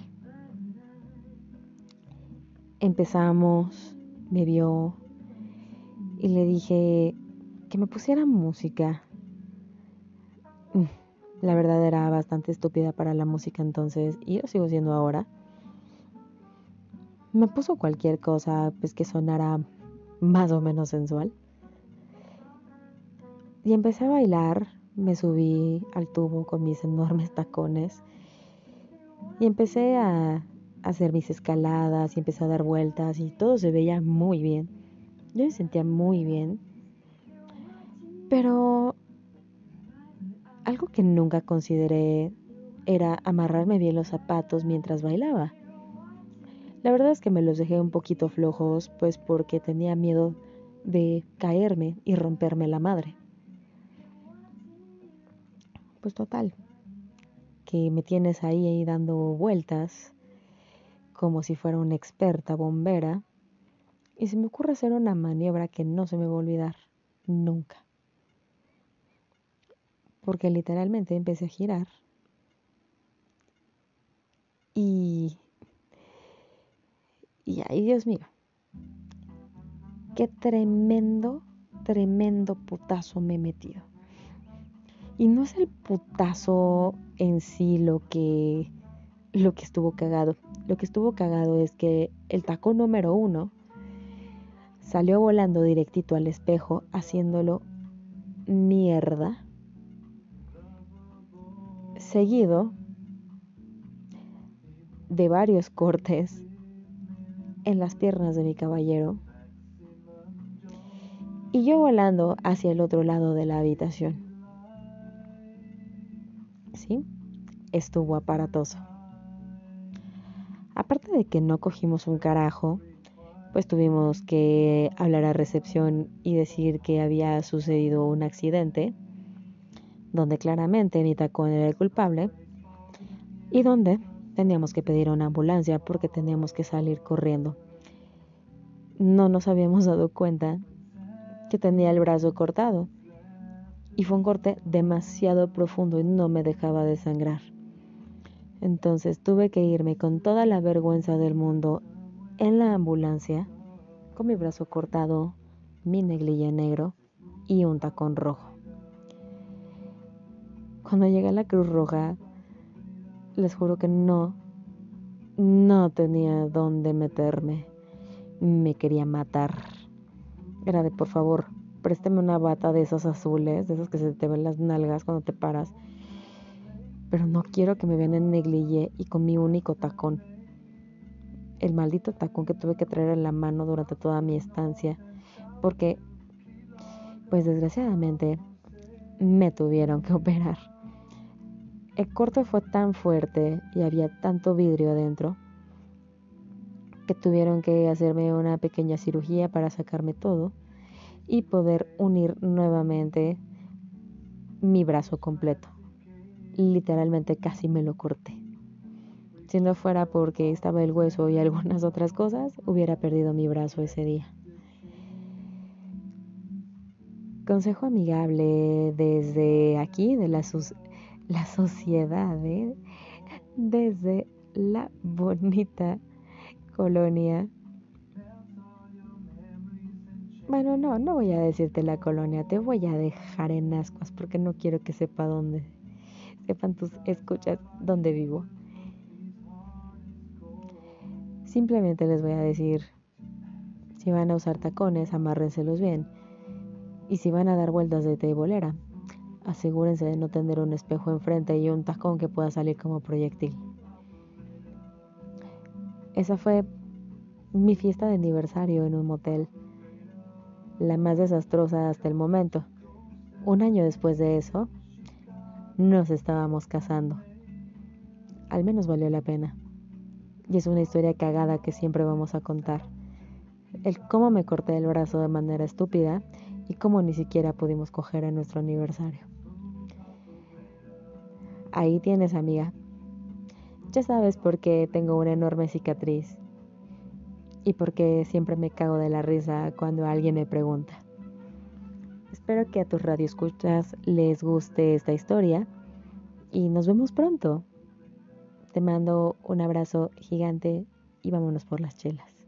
Empezamos, me vio y le dije que me pusiera música. La verdad era bastante estúpida para la música entonces y yo sigo siendo ahora me puso cualquier cosa pues que sonara más o menos sensual. Y empecé a bailar, me subí al tubo con mis enormes tacones y empecé a hacer mis escaladas y empecé a dar vueltas y todo se veía muy bien. Yo me sentía muy bien. Pero algo que nunca consideré era amarrarme bien los zapatos mientras bailaba. La verdad es que me los dejé un poquito flojos, pues porque tenía miedo de caerme y romperme la madre. Pues total, que me tienes ahí, ahí dando vueltas como si fuera una experta bombera y se me ocurre hacer una maniobra que no se me va a olvidar nunca. Porque literalmente empecé a girar y y ay, Dios mío, qué tremendo, tremendo putazo me he metido. Y no es el putazo en sí lo que, lo que estuvo cagado. Lo que estuvo cagado es que el tacón número uno salió volando directito al espejo, haciéndolo mierda. Seguido de varios cortes en las piernas de mi caballero y yo volando hacia el otro lado de la habitación. ¿Sí? Estuvo aparatoso. Aparte de que no cogimos un carajo, pues tuvimos que hablar a recepción y decir que había sucedido un accidente, donde claramente mi tacón era el culpable, y donde teníamos que pedir una ambulancia porque teníamos que salir corriendo. No nos habíamos dado cuenta que tenía el brazo cortado y fue un corte demasiado profundo y no me dejaba de sangrar. Entonces tuve que irme con toda la vergüenza del mundo en la ambulancia con mi brazo cortado, mi neglilla negro y un tacón rojo. Cuando llegué a la Cruz Roja, les juro que no, no tenía dónde meterme. Me quería matar. Era de, por favor, présteme una bata de esas azules, de esas que se te ven las nalgas cuando te paras. Pero no quiero que me vean en negligé y con mi único tacón. El maldito tacón que tuve que traer en la mano durante toda mi estancia. Porque, pues desgraciadamente, me tuvieron que operar. El corte fue tan fuerte y había tanto vidrio adentro que tuvieron que hacerme una pequeña cirugía para sacarme todo y poder unir nuevamente mi brazo completo. Literalmente casi me lo corté. Si no fuera porque estaba el hueso y *laughs* algunas otras cosas, hubiera perdido mi brazo ese día. Consejo amigable desde aquí, de la, la sociedad, ¿eh? desde la bonita colonia bueno, no, no voy a decirte la colonia, te voy a dejar en ascuas porque no quiero que sepa dónde, sepan tus escuchas dónde vivo. Simplemente les voy a decir, si van a usar tacones, amárrenselos bien. Y si van a dar vueltas de tebolera, asegúrense de no tener un espejo enfrente y un tacón que pueda salir como proyectil. Esa fue mi fiesta de aniversario en un motel la más desastrosa hasta el momento. Un año después de eso, nos estábamos casando. Al menos valió la pena. Y es una historia cagada que siempre vamos a contar. El cómo me corté el brazo de manera estúpida y cómo ni siquiera pudimos coger a nuestro aniversario. Ahí tienes, amiga. Ya sabes por qué tengo una enorme cicatriz y porque siempre me cago de la risa cuando alguien me pregunta. Espero que a tus radioescuchas les guste esta historia y nos vemos pronto. Te mando un abrazo gigante y vámonos por las chelas.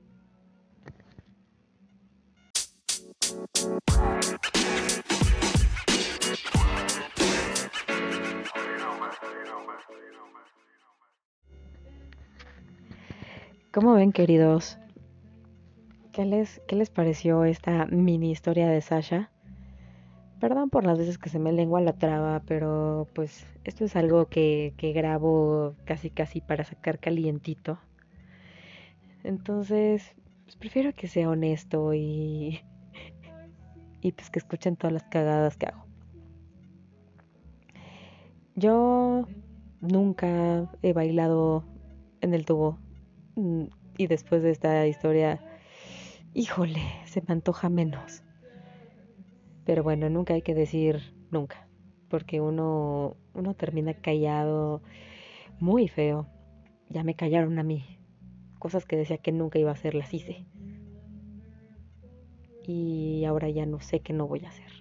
¿Cómo ven queridos? ¿Qué les, ¿Qué les pareció esta mini historia de Sasha? Perdón por las veces que se me lengua la traba, pero pues esto es algo que, que grabo casi casi para sacar calientito. Entonces, pues prefiero que sea honesto y, y pues que escuchen todas las cagadas que hago. Yo nunca he bailado en el tubo y después de esta historia híjole, se me antoja menos. Pero bueno, nunca hay que decir nunca, porque uno, uno termina callado muy feo. Ya me callaron a mí. Cosas que decía que nunca iba a hacer, las hice. Y ahora ya no sé qué no voy a hacer.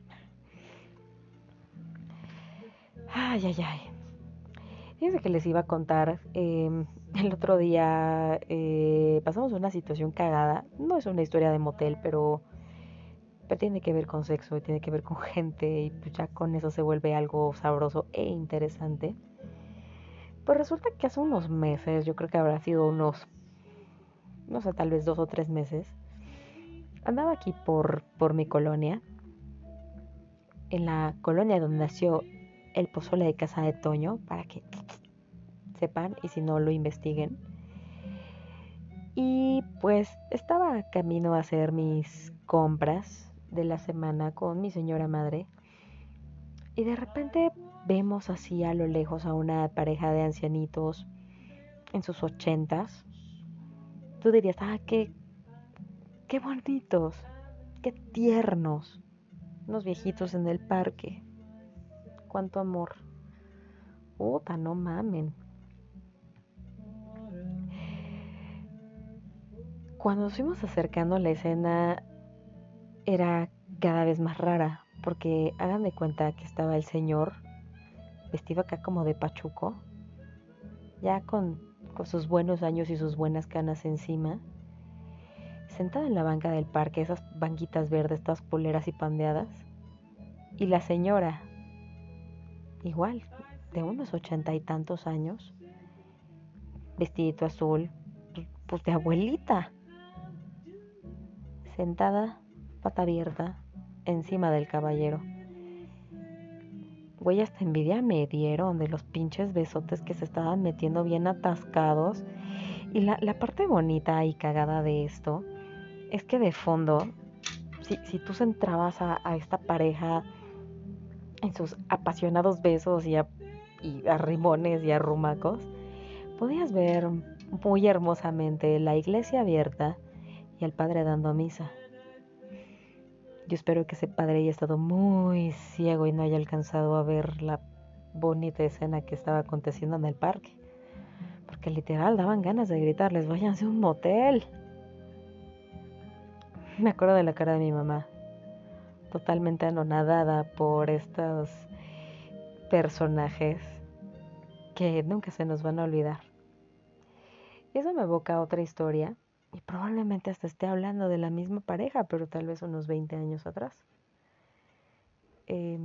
Ay, ay, ay. Fíjense que les iba a contar, em, el otro día eh, pasamos una situación cagada, no es una historia de motel, pero, tiene que ver con sexo y tiene que ver con *laughs* gente y pues ya con eso se vuelve algo sabroso e interesante. Pues resulta que hace unos meses, yo creo que habrá sido unos, no sé, tal vez dos o tres meses, andaba aquí por, por mi colonia, en la colonia donde nació el pozole de casa de Toño, para que sepan y si no lo investiguen. Y pues estaba camino a hacer mis compras de la semana con mi señora madre. Y de repente vemos así a lo lejos a una pareja de ancianitos en sus ochentas. Tú dirías, ah, qué, qué bonitos, qué tiernos. Unos viejitos en el parque. Cuánto amor. Puta, no mamen. Cuando nos fuimos acercando la escena era cada vez más rara, porque hagan de cuenta que estaba el señor vestido acá como de pachuco, ya con, con sus buenos años y sus buenas canas encima, sentado en la banca del parque, esas banquitas verdes, todas poleras y pandeadas, y la señora, igual, de unos ochenta y tantos años, vestidito azul, pues de abuelita sentada, pata abierta, encima del caballero. Güey, hasta envidia me dieron de los pinches besotes que se estaban metiendo bien atascados. Y la, parte bonita y cagada de esto es que de fondo, si, si tú centrabas a, a, esta pareja en sus apasionados besos y, a, y arrimones y arrumacos, podías ver muy hermosamente la iglesia abierta y el padre dando misa. Yo espero que ese padre haya estado muy ciego y no haya alcanzado a ver la bonita escena que estaba aconteciendo en el parque. Porque literal daban ganas de gritarles, váyanse a un motel. Me acuerdo de la cara de mi mamá, totalmente anonadada por estos personajes que nunca se nos van a olvidar. Eso me evoca otra historia y probablemente hasta esté hablando de la misma pareja, pero tal vez unos 20 años atrás. Eh,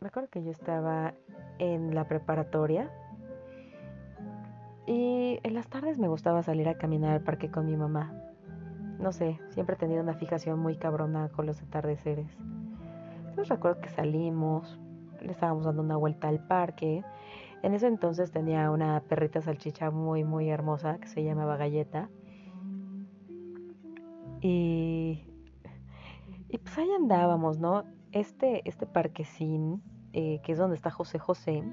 me acuerdo que yo estaba en la preparatoria y en las tardes me gustaba salir a caminar al parque con mi mamá. No sé, siempre he tenido una fijación muy cabrona con los atardeceres. Entonces recuerdo que salimos, le estábamos dando una vuelta al parque. En ese entonces tenía una perrita salchicha muy, muy hermosa que se llamaba Galleta. Y, y pues ahí andábamos, ¿no? Este, este parquecín, eh, que es donde está José José,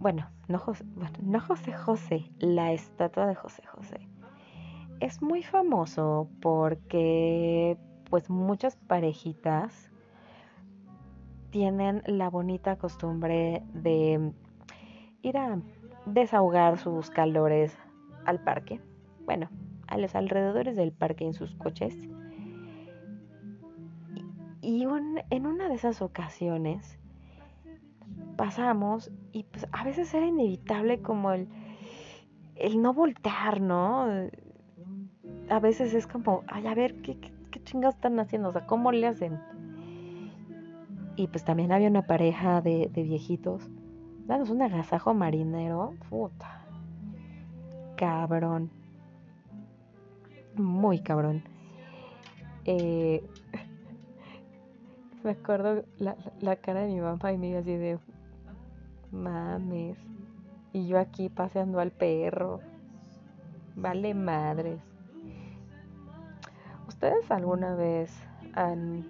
bueno no, José, bueno, no José José, la estatua de José José, es muy famoso porque pues muchas parejitas tienen la bonita costumbre de ir a desahogar sus calores al parque. Bueno, a los alrededores del parque en sus coches. Y en una de esas ocasiones pasamos y pues a veces era inevitable como el, el no voltear, ¿no? A veces es como, ay, a ver, ¿qué, qué, chingados están haciendo? O sea, ¿cómo le hacen? Y pues también había una pareja de, de viejitos. Danos un agasajo marinero. Puta. Cabrón. Muy cabrón. Eh, *laughs* me acuerdo la, la, cara de mi mamá y me iba así de mames. Y yo aquí paseando al perro. Vale madres. ¿Ustedes alguna vez han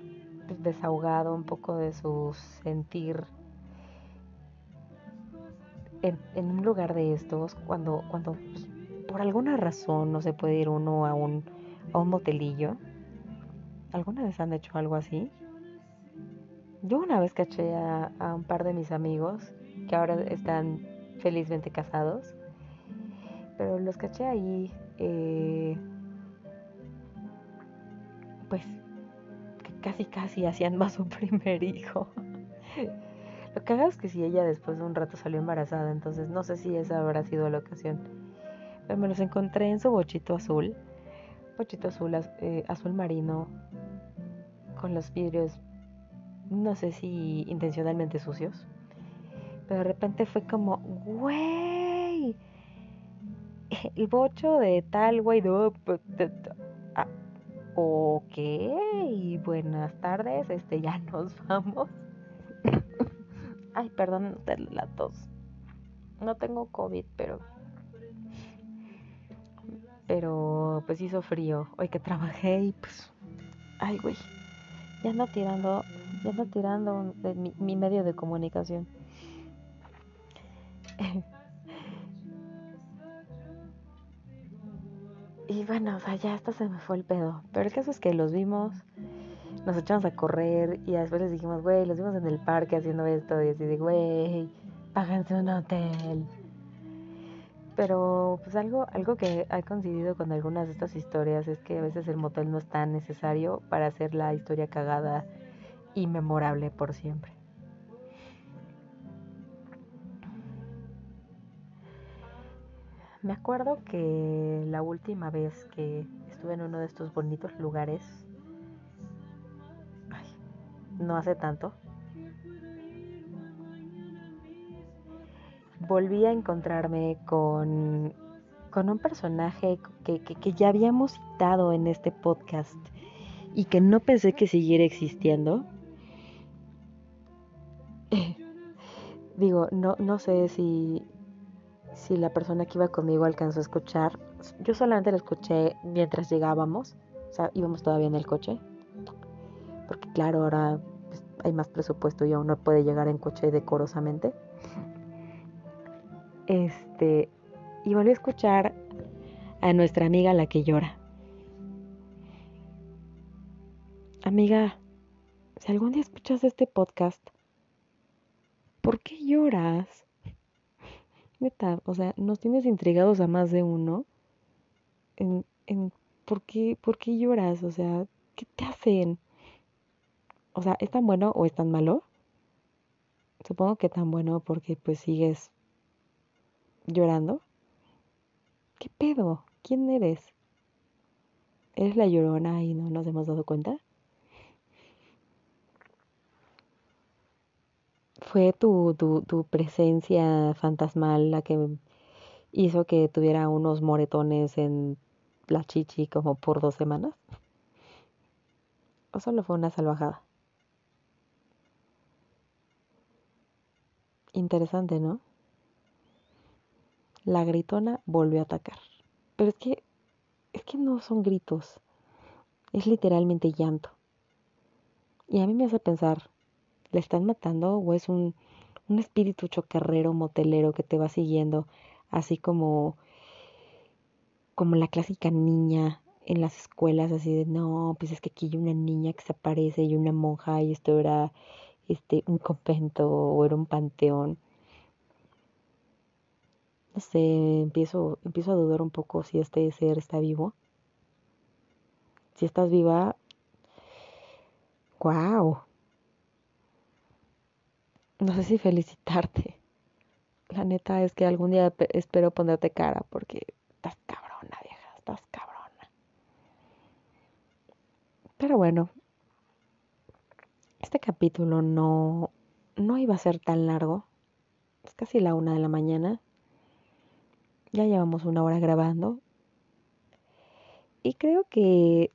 desahogado un poco de su sentir en, en un lugar de estos cuando, cuando por alguna razón no se puede ir uno a un, a un motelillo? ¿Alguna vez han hecho algo así? Yo una vez caché a, a, un par de mis amigos que ahora están felizmente casados, pero los caché ahí, eh, pues casi casi hacían más un *laughs* primer hijo. Lo que hago es que si ella después de un rato salió embarazada, entonces no sé si esa habrá sido la ocasión. Pero me los encontré en su bochito azul, bochito azul, eh, azul marino, con los vidrios, no sé si intencionalmente sucios. Pero de repente fue como, güey, el bocho de tal, güey, ah, ok, buenas tardes, este, ya *laughs* nos vamos. *laughs* Ay, perdón la tos. No tengo COVID, pero. Pero pues hizo frío. Hoy que trabajé y pues. Ay, güey. Ya no tirando. Ya no tirando de mi, mi medio de comunicación. *laughs* y bueno, o sea, ya hasta se me fue el pedo. Pero el caso es que los vimos nos echamos a correr y después les dijimos, güey, los vimos en el parque haciendo esto y así de, güey, páganse un hotel. Pero pues algo, algo que he coincidido con algunas de estas historias es que a veces el motel no es tan necesario para hacer la historia cagada y memorable por siempre. Me acuerdo que la última vez que estuve en uno de estos bonitos lugares no hace tanto, volví a encontrarme con, con un personaje que, que, ya habíamos citado en este podcast y que no pensé que siguiera existiendo. *laughs* Digo, no, no sé si, si la persona que iba conmigo alcanzó a escuchar. Yo solamente la escuché mientras llegábamos, o sea, íbamos todavía en el coche. Porque claro, ahora hay más presupuesto y aún no puede llegar en coche decorosamente. Este, y volví a escuchar a nuestra amiga la que llora. amiga, si algún día escuchas este podcast, ¿por qué lloras? *laughs* Neta, o sea, nos tienes intrigados a más de uno en, en ¿por, qué, ¿por qué lloras? O sea, ¿qué te hacen? O sea, ¿es tan bueno o es tan malo? Supongo que tan bueno porque pues sigues llorando. ¿Qué pedo? ¿Quién eres? ¿Eres la llorona y no nos hemos dado cuenta? ¿Fue tu, tu, tu presencia fantasmal la que hizo que tuviera unos moretones en la chichi como por dos semanas? ¿O solo fue una salvajada? Interesante, ¿no? La gritona volvió a atacar. Pero es que, es que no son gritos. Es literalmente llanto. Y a mí me hace pensar, ¿le están matando o es un, un espíritu chocarrero, motelero que te va siguiendo? Así como, como la clásica niña en las escuelas, así de, no, pues es que aquí hay una niña que se aparece y una monja y esto era este, un convento o era un panteón. Sé, empiezo, empiezo a dudar un poco si este ser está vivo. Si estás viva, wow. No sé si felicitarte. La neta es que algún día espero ponerte cara porque estás cabrona, vieja, estás cabrona. Pero bueno, este capítulo no, no iba a ser tan largo. Es casi la una de la mañana. Ya llevamos una hora grabando. Y creo que,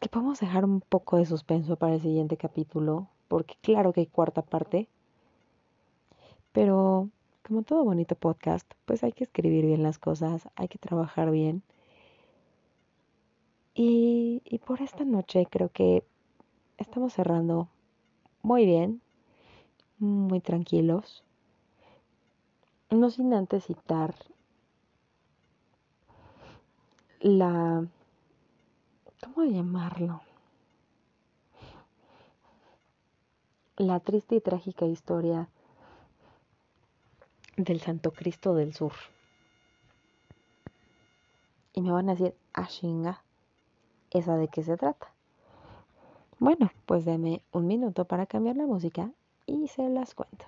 que podemos dejar un poco de suspenso para el siguiente capítulo. Porque claro que hay cuarta parte. Pero como todo bonito podcast, pues hay que escribir bien las cosas, hay que trabajar bien. Y, y por esta noche creo que estamos cerrando muy bien, muy tranquilos. No sin antes citar la... ¿Cómo llamarlo? La triste y trágica historia del Santo Cristo del Sur. Y me van a decir, ah, chinga, ¿esa de qué se trata? Bueno, pues deme un minuto para cambiar la música y se las cuento.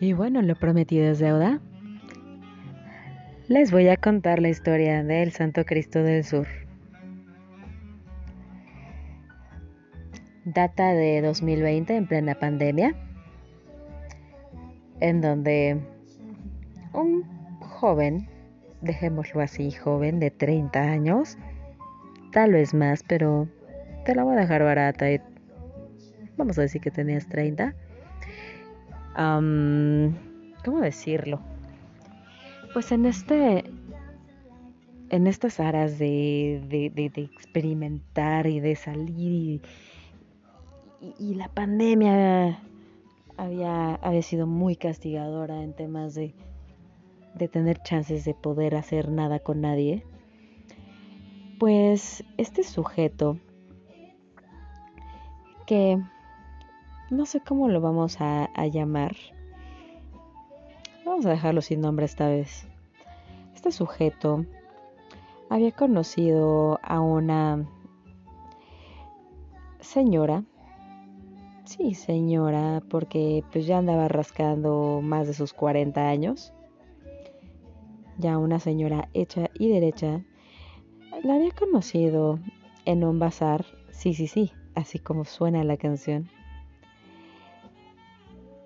Y bueno, lo prometido es deuda. Les voy a contar la historia del Santo Cristo del Sur. data de 2020 en plena pandemia, en donde un joven, dejémoslo así, joven de 30 años, tal vez más, pero te la voy a dejar barata y vamos a decir que tenías 30. ¿Cómo decirlo? Pues en este en estas aras de, de, de experimentar y de salir y, y, la pandemia había, había sido muy castigadora en temas de, de tener chances de poder hacer nada con nadie, pues este sujeto que no sé cómo lo vamos a, llamar. Vamos a dejarlo sin nombre esta vez. Este sujeto había conocido a una señora Sí, señora, porque pues ya andaba rascando más de sus 40 años. Ya una señora hecha y derecha. La había conocido en un bazar, sí, sí, sí, así como suena la canción.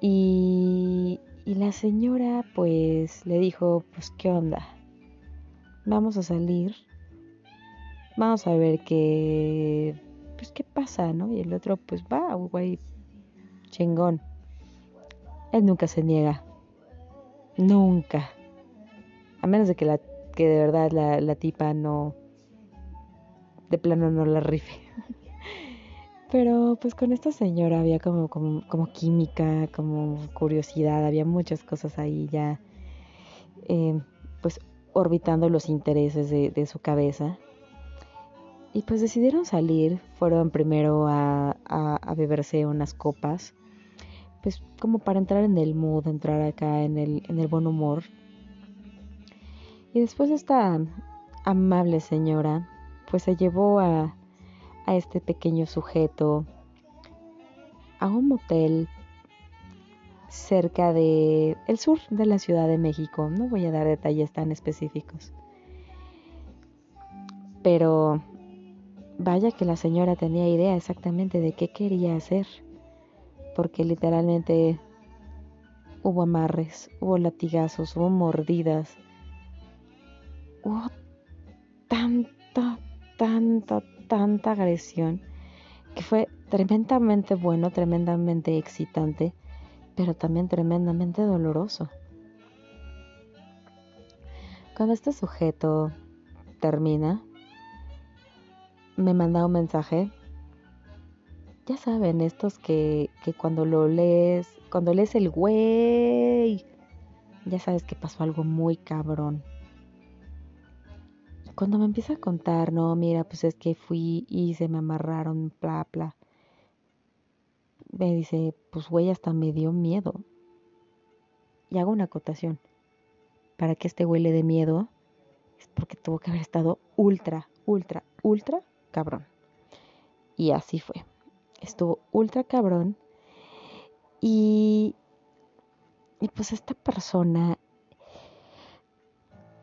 Y, la señora pues le dijo, pues qué onda, vamos a salir, vamos a ver qué, pues qué pasa, ¿no? Y el otro pues va, güey, chingón. Él nunca se niega. Nunca. A menos de que, la, que de verdad la, tipa no... De plano no la rife. Pero pues con esta señora había como, como, química, como curiosidad, había muchas cosas ahí ya, eh, pues orbitando los intereses de, su cabeza. Y pues decidieron salir, fueron primero a, a, a, beberse unas copas, pues como para entrar en el mood, entrar acá en el, en el buen humor. Y después esta amable señora, pues se llevó a, a este pequeño sujeto a un motel cerca de el sur de la Ciudad de México. No voy a dar detalles tan específicos. Pero vaya que la señora tenía idea exactamente de qué quería hacer, porque literalmente hubo amarres, hubo latigazos, hubo mordidas, hubo tanta, tanta, tanta agresión que fue tremendamente bueno, tremendamente excitante, pero también tremendamente doloroso. Cuando este sujeto termina, me manda un mensaje. Ya saben, estos que, que cuando lo lees, cuando lees el güey, ya sabes que pasó algo muy cabrón cuando me empieza a contar, no, mira, pues es que fui y se me amarraron, bla, bla. Me dice, pues güey, hasta me dio miedo. Y hago una acotación. Para que este güey le dé miedo, es porque tuvo que haber estado ultra, ultra, ultra cabrón. Y así fue. Estuvo ultra cabrón. Y, y pues esta persona,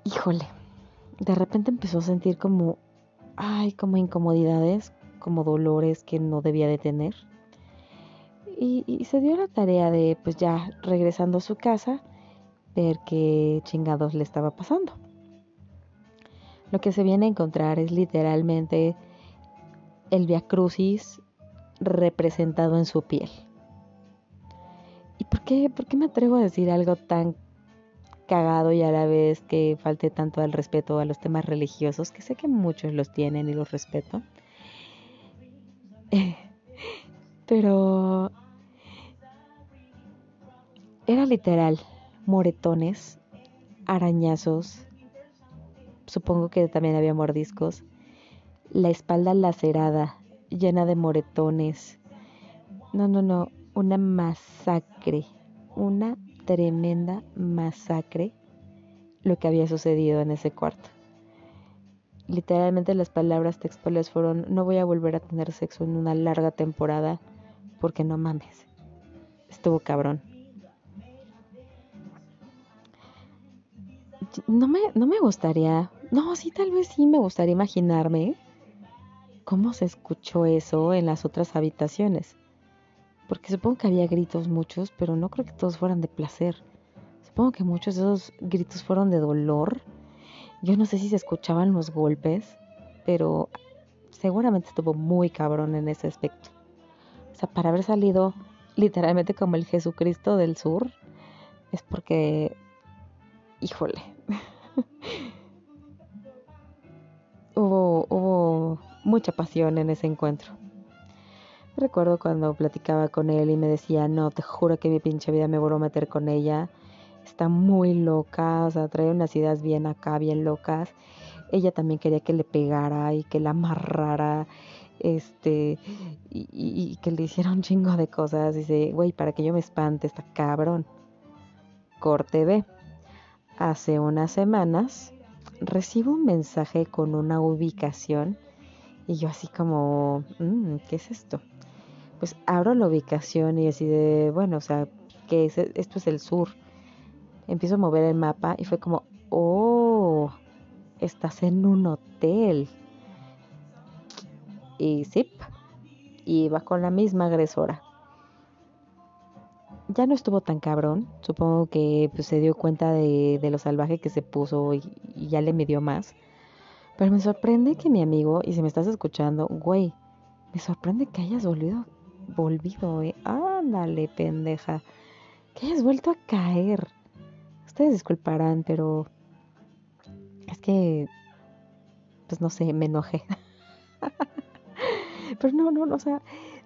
híjole, de repente empezó a sentir como, ay, como incomodidades, como dolores que no debía de tener. Y, se dio la tarea de, pues ya regresando a su casa, ver qué chingados le estaba pasando. Lo que se viene a encontrar es literalmente el Via Crucis representado en su piel. ¿Y por qué, por qué me atrevo a decir algo tan cagado y a la vez que falte tanto al respeto a los temas religiosos, que sé que muchos los tienen y los respeto. *laughs* Pero era literal, moretones, arañazos, supongo que también había mordiscos, la espalda lacerada, llena de moretones. No, no, no, una masacre, una tremenda masacre lo que había sucedido en ese cuarto. Literalmente las palabras textuales fueron, no voy a volver a tener sexo en una larga temporada porque no mames. Estuvo cabrón. No me, no me gustaría, no, sí, tal vez sí me gustaría imaginarme cómo se escuchó eso en las otras habitaciones porque supongo que había gritos muchos, pero no creo que todos fueran de placer. Supongo que muchos de esos gritos fueron de dolor. Yo no sé si se escuchaban los golpes, pero seguramente estuvo muy cabrón en ese aspecto. O sea, para haber salido literalmente como el Jesucristo del sur, es porque, híjole, *laughs* hubo, hubo mucha pasión en ese encuentro. Recuerdo cuando platicaba con él y me decía, no, te juro que mi pinche vida me vuelvo a meter con ella. Está muy loca, o sea, trae unas ideas bien acá, bien locas. Ella también quería que le pegara y que la amarrara, este, y, que le hiciera un chingo de cosas. Dice, güey, para que yo me espante, está cabrón. Corte B. Hace unas semanas recibo un mensaje con una ubicación y yo así como, mm, ¿qué es esto? Pues abro la ubicación y así de, bueno, o sea, que esto es el sur. Empiezo a mover el mapa y fue como, oh, estás en un hotel. Y sí, y va con la misma agresora. Ya no estuvo tan cabrón, supongo que pues, se dio cuenta de, lo salvaje que se puso y, y ya le midió más. Pero me sorprende que mi amigo, y si me estás escuchando, güey, me sorprende que hayas volvido volvido, eh. Ándale, pendeja. Que hayas vuelto a caer. Ustedes disculparán, pero es que, pues no sé, me enojé. *laughs* pero no, no, no, o sea,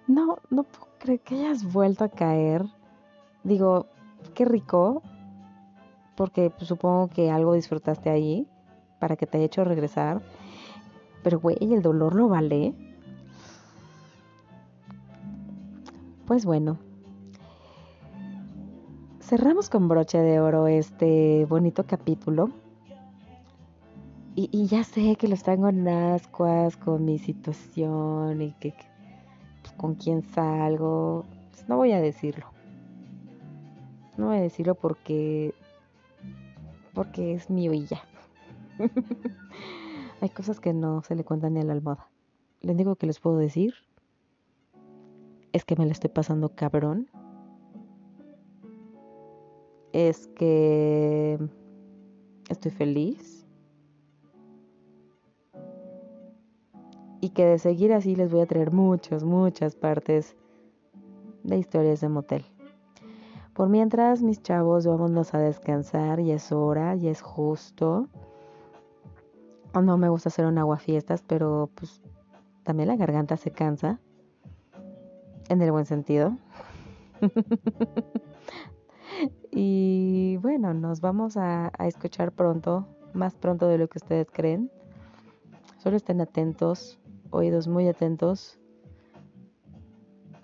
No, no puedo creer que hayas vuelto a caer. Digo, qué rico, porque pues, supongo que algo disfrutaste ahí para que te haya hecho regresar. Pero, güey, ¿el dolor lo vale? Pues bueno, cerramos con broche de oro este bonito capítulo. Y, ya sé que los tengo en ascuas con mi situación y que, pues, con quién salgo. Pues, no voy a decirlo. No voy a decirlo porque porque es mío y ya. *laughs* Hay cosas que no se le cuentan ni a la almohada. Lo único que les puedo decir es que me la estoy pasando cabrón. Es que estoy feliz y que de seguir así les voy a traer muchas, muchas partes de historias de motel. Por mientras, mis chavos, vámonos a descansar, y es hora, y es justo. No me gusta hacer un aguafiestas, pero pues también la garganta se cansa. En el buen sentido. *laughs* y bueno, nos vamos a, escuchar pronto, más pronto de lo que ustedes creen. Solo estén atentos oídos muy atentos.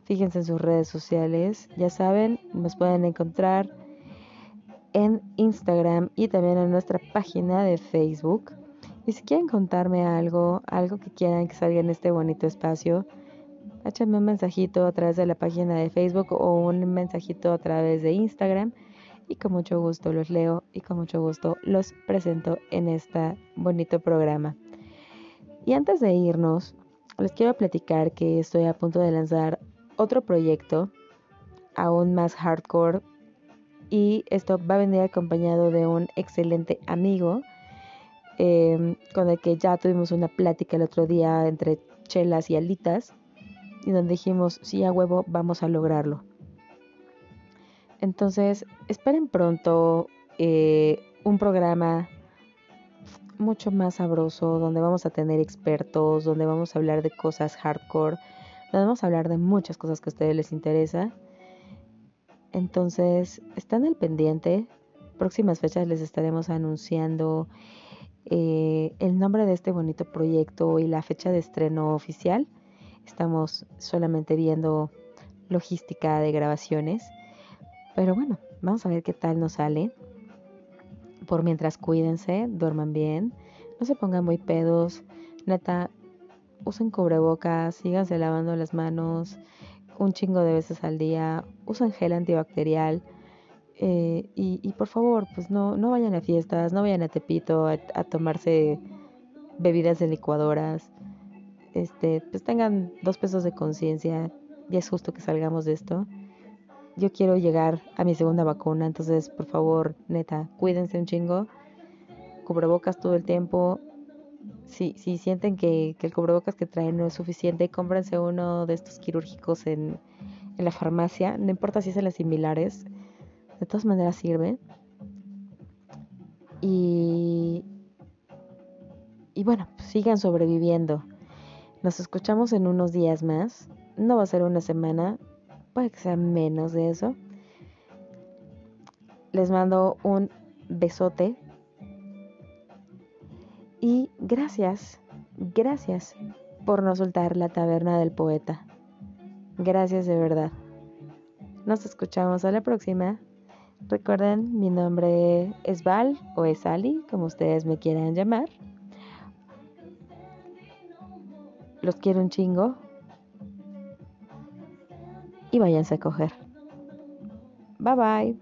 Fíjense en sus redes sociales. Ya saben, nos pueden encontrar en Instagram y también en nuestra página de Facebook. Y si quieren contarme algo, algo que quieran que salga en este bonito espacio, échame un mensajito a través de la página de Facebook o un mensajito a través de Instagram y con mucho gusto los leo y con mucho gusto los presento en este bonito programa. Y antes de irnos, les quiero platicar que estoy a punto de lanzar otro proyecto aún más hardcore y esto va a venir acompañado de un excelente amigo em, con el que ya tuvimos una plática el otro día entre chelas y alitas y donde dijimos sí a huevo vamos a lograrlo entonces esperen pronto eh, un programa mucho más sabroso, donde vamos a tener expertos, donde vamos a hablar de cosas hardcore, donde vamos a hablar de muchas cosas que a ustedes les interesa. Entonces, están al pendiente. Próximas fechas les estaremos anunciando eh, el nombre de este bonito proyecto y la fecha de estreno oficial. Estamos solamente viendo logística de grabaciones. Pero bueno, vamos a ver qué tal nos sale. Por mientras cuídense, duerman bien, no se pongan muy pedos, neta, usen cubrebocas, síganse lavando las manos un chingo de veces al día, usen gel antibacterial eh, y, por favor, pues no, no vayan a fiestas, no vayan a Tepito a, a tomarse bebidas de licuadoras, este, pues tengan dos pesos de conciencia, y es justo que salgamos de esto yo quiero llegar a mi segunda vacuna, entonces por favor, neta, cuídense un chingo, cubrebocas todo el tiempo. Si, si sienten que, el cubrebocas que traen no es suficiente, cómprense uno de estos quirúrgicos en, en la farmacia, no importa si es en las similares, de todas maneras sirve. Y, y bueno, sigan sobreviviendo. Nos escuchamos en unos días más. No va a ser una semana, puede que sea menos de eso. Les mando un besote. Y gracias, gracias por no soltar la taberna del poeta. Gracias de verdad. Nos escuchamos a la próxima. Recuerden, mi nombre es Val o es Ali, como ustedes me quieran llamar. Los quiero un chingo y váyanse a coger. Bye bye.